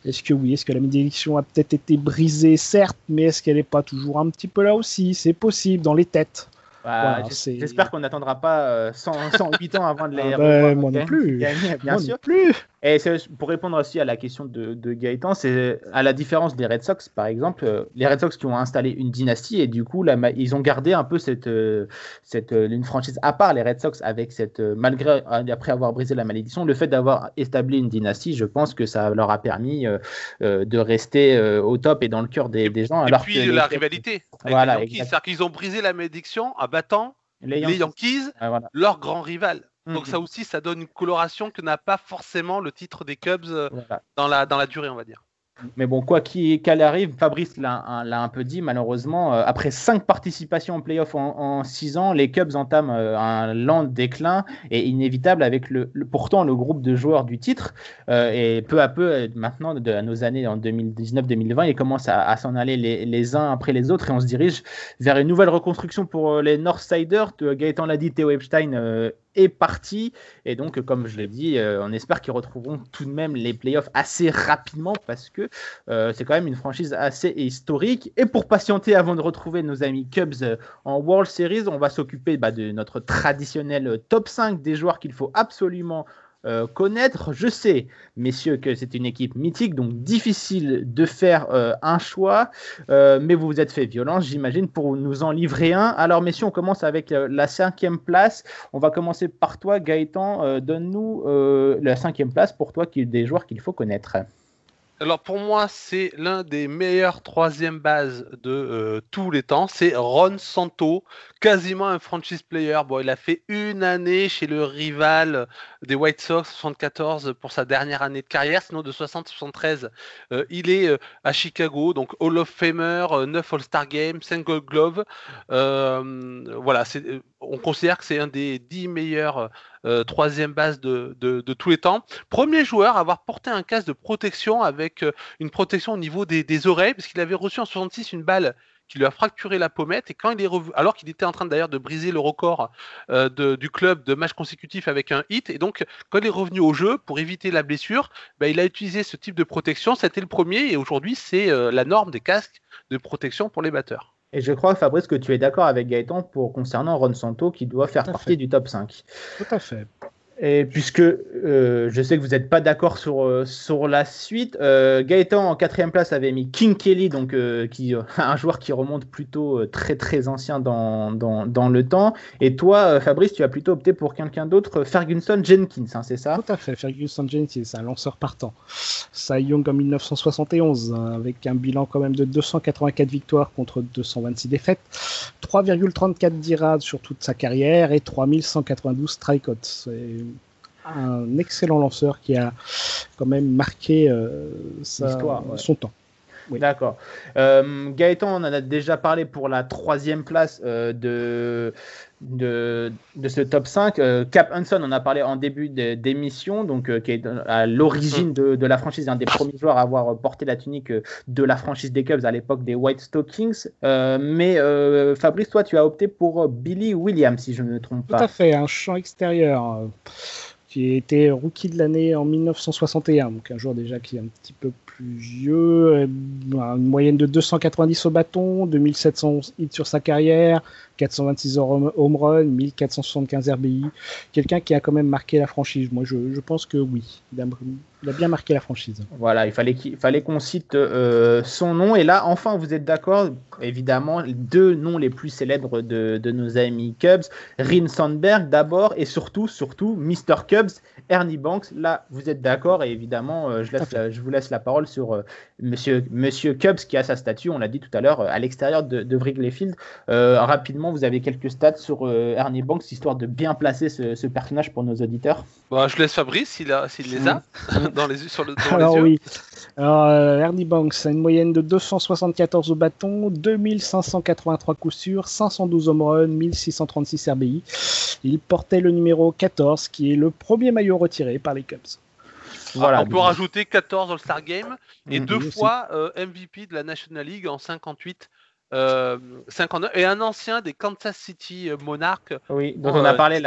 Speaker 4: est-ce que oui, est-ce que la malédiction a peut-être été brisée, certes, mais est-ce qu'elle n'est pas toujours un petit peu là aussi? C'est possible dans les têtes.
Speaker 2: Bah,
Speaker 4: c'est-
Speaker 2: J'espère qu'on n'attendra pas euh, 100, 108 ans avant de les
Speaker 4: Ah bah, moi non plus.
Speaker 2: gagner, bien
Speaker 4: Moi
Speaker 2: sûr.
Speaker 4: non plus.
Speaker 2: Et pour répondre aussi à la question de, de Gaëtan, c'est à la différence des Red Sox, par exemple, euh, les Red Sox qui ont installé une dynastie et du coup, ils ont gardé un peu cette, euh, cette euh, une franchise à part les Red Sox avec cette, malgré après avoir brisé la malédiction, le fait d'avoir établi une dynastie, je pense que ça leur a permis de rester au top et dans le cœur des, des gens.
Speaker 3: Et
Speaker 2: alors
Speaker 3: puis
Speaker 2: que
Speaker 3: la rivalité avec
Speaker 2: Voilà.
Speaker 3: C'est-à-dire qu'ils ont brisé la malédiction en battant
Speaker 2: les
Speaker 3: les
Speaker 2: Yankees. Voilà.
Speaker 3: leur grand rival. Donc
Speaker 2: Mhm.
Speaker 3: ça aussi, ça donne une coloration que n'a pas forcément le titre des Cubs euh,
Speaker 2: Voilà.
Speaker 3: dans la, dans la durée, on va dire.
Speaker 2: Mais bon, quoi qu'il arrive, Fabrice l'a un, l'a un peu dit, malheureusement, euh, après cinq participations en playoff en, six ans, les Cubs entament euh, un lent déclin et inévitable avec le, le- pourtant le groupe de joueurs du titre. Euh, et peu à peu, maintenant, de, à nos années en 2019-2020, ils commencent à, à s'en aller les, les uns après les autres et on se dirige vers une nouvelle reconstruction pour les Northsiders. Gaëtan l'a dit, Theo Epstein est parti. Et donc, comme je l'ai dit, euh, on espère qu'ils retrouveront tout de même les playoffs assez rapidement parce que euh, c'est quand même une franchise assez historique. Et pour patienter avant de retrouver nos amis Cubs euh, en World Series, on va s'occuper bah, de notre traditionnel top 5 des joueurs qu'il faut absolument euh, connaître. Je sais, messieurs, que c'est une équipe mythique, donc difficile de faire euh, un choix, euh, mais vous vous êtes fait violence, j'imagine, pour nous en livrer un. Alors, messieurs, on commence avec la cinquième place. On va commencer par toi, Gaëtan. Donne-nous la cinquième place pour toi, qui des joueurs qu'il faut connaître.
Speaker 3: Alors pour moi, c'est l'un des meilleurs troisième bases de tous les temps. C'est Ron Santo, quasiment un franchise player. Bon, il a fait une année chez le rival des White Sox, 74 pour sa dernière année de carrière. Sinon, de 60-73, euh, il est euh, à Chicago, donc Hall of Famer, euh, 9 All-Star Games, 5 Gold Glove. Euh, voilà, on considère que c'est un des 10 meilleurs troisième base de, tous les temps. Premier joueur à avoir porté un casque de protection avec une protection au niveau des, des oreilles, parce qu'il avait reçu en 66 une balle qui lui a fracturé la pommette et quand il est revenu, alors qu'il était en train d'ailleurs de briser le record euh, de- du club de matchs consécutifs avec un hit et donc quand il est revenu au jeu pour éviter la blessure, ben, il a utilisé ce type de protection, c'était le premier et aujourd'hui c'est euh, la norme des casques de protection pour les batteurs.
Speaker 2: Et je crois, Fabrice, que tu es d'accord avec Gaëtan pour concernant Ron Santo qui doit faire partie
Speaker 4: fait.
Speaker 2: du top 5.
Speaker 4: Tout à fait.
Speaker 2: Et puisque euh, je sais que vous n'êtes pas d'accord sur, euh, sur la suite, euh, Gaëtan en quatrième place avait mis King Kelly, donc euh, qui, euh, (laughs) un joueur qui remonte plutôt très très ancien dans, dans, dans le temps. Et toi, Fabrice, tu as plutôt opté pour quelqu'un d'autre, Ferguson Jenkins, hein, c'est ça?
Speaker 4: Tout à fait. Ferguson Jenkins, c'est un lanceur partant. Cy Young en 1971, hein, avec un bilan quand même de 284 victoires contre 226 défaites, 3,34 d'IRAD sur toute sa carrière et 3192 strikeouts. Un excellent lanceur qui a quand même marqué euh, sa-
Speaker 2: L'histoire, ouais.
Speaker 4: son temps. Oui.
Speaker 2: D'accord. Euh, Gaëtan, on en a déjà parlé pour la troisième place euh, de, de, de ce top 5. Euh, Cap Hanson, on a parlé en début d'émission, donc qui est à l'origine de, de la franchise, un des premiers joueurs à avoir porté la tunique de la franchise des Cubs à l'époque des White Stockings. Mais Fabrice, toi, tu as opté pour Billy Williams, si je ne me trompe
Speaker 4: Tout
Speaker 2: pas.
Speaker 4: à fait, un champ extérieur qui était rookie de l'année en 1961, donc un joueur déjà qui est un petit peu plus vieux, euh, une moyenne de 290 au bâton, 2711 hits sur sa carrière, 426 home home run, 1475 RBI, quelqu'un qui a quand même marqué la franchise. Moi, je, je pense que oui, il a, il a bien marqué la franchise.
Speaker 2: Voilà, il fallait qu'il fallait qu'on cite euh, son nom. Et là, enfin, vous êtes d'accord Évidemment, deux noms les plus célèbres de, de nos amis Cubs, Rin Sandberg d'abord, et surtout, surtout, Mr. Cubs, Ernie Banks. Là, vous êtes d'accord et évidemment, euh, je, laisse la- je vous laisse la parole sur euh, Monsieur, Monsieur Cubs qui a sa statue, on l'a dit tout à l'heure, euh, à l'extérieur de, de Wrigley Field. Euh, rapidement, vous avez quelques stats sur euh, Ernie Banks, histoire de bien placer ce, ce personnage pour nos auditeurs.
Speaker 3: Bah, je laisse Fabrice s'il les a (laughs) dans les, sur le, dans
Speaker 4: Alors
Speaker 3: les yeux.
Speaker 4: oui. Alors, euh, Ernie Banks a une moyenne de 274 au bâton, 2583 coups sûrs, 512 home runs, 1636 RBI. Il portait le numéro 14, qui est le premier maillot retiré par les Cubs.
Speaker 2: Voilà.
Speaker 3: Ah, on peut rajouter 14 All-Star Games et
Speaker 2: Mhm.
Speaker 3: deux fois euh, MVP de la National League en 58, euh, 59 et un ancien des Kansas City euh, Monarchs
Speaker 2: Oui, dont
Speaker 3: Euh,
Speaker 2: on a parlé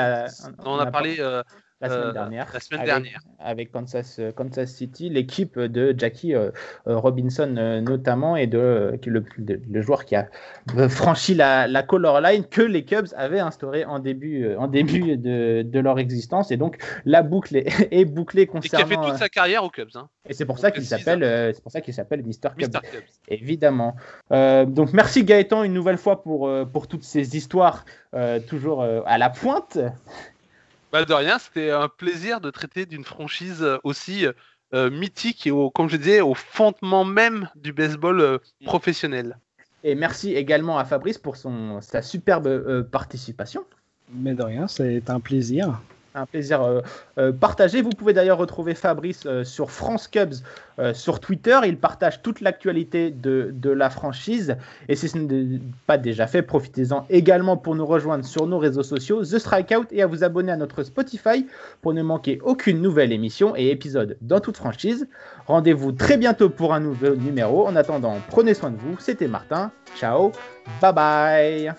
Speaker 3: on a parlé. euh,
Speaker 2: la semaine
Speaker 3: euh,
Speaker 2: dernière.
Speaker 3: la semaine
Speaker 2: avec,
Speaker 3: dernière.
Speaker 2: Avec Kansas, euh, Kansas City, l'équipe de Jackie euh, Robinson notamment, et de, le, de- le joueur qui a franchi la, la color line que les Cubs avaient instauré en début, en début de, de leur existence. Et donc la boucle est, (laughs) est bouclée
Speaker 3: et qui a
Speaker 2: concernant.
Speaker 3: fait toute sa carrière aux Cubs. Hein,
Speaker 2: Et c'est pour ça qu'il s'appelle, euh, c'est pour ça qu'il s'appelle. Mr.
Speaker 3: Cubs.
Speaker 2: Évidemment. Euh, donc merci Gaëtan une nouvelle fois pour, pour toutes ces histoires euh, toujours à la pointe.
Speaker 3: Bah, de rien, c'était un plaisir de traiter d'une franchise euh, aussi euh, mythique et au, comme je disais, au fondement même du baseball euh, professionnel.
Speaker 2: Et merci également à Fabrice pour son, sa superbe euh, participation.
Speaker 4: Mais de rien, c'est un plaisir.
Speaker 2: Un plaisir euh, euh, partagé. Vous pouvez d'ailleurs retrouver Fabrice euh, sur France Cubs sur Twitter. Il partage toute l'actualité de, de la franchise. Et si ce n'est pas déjà fait, profitez-en également pour nous rejoindre sur nos réseaux sociaux, The Strikeout, et à vous abonner à notre Spotify pour ne manquer aucune nouvelle émission et épisode dans toute franchise. Rendez-vous très bientôt pour un nouveau numéro. En attendant, prenez soin de vous. C'était Martin. Ciao. Bye bye.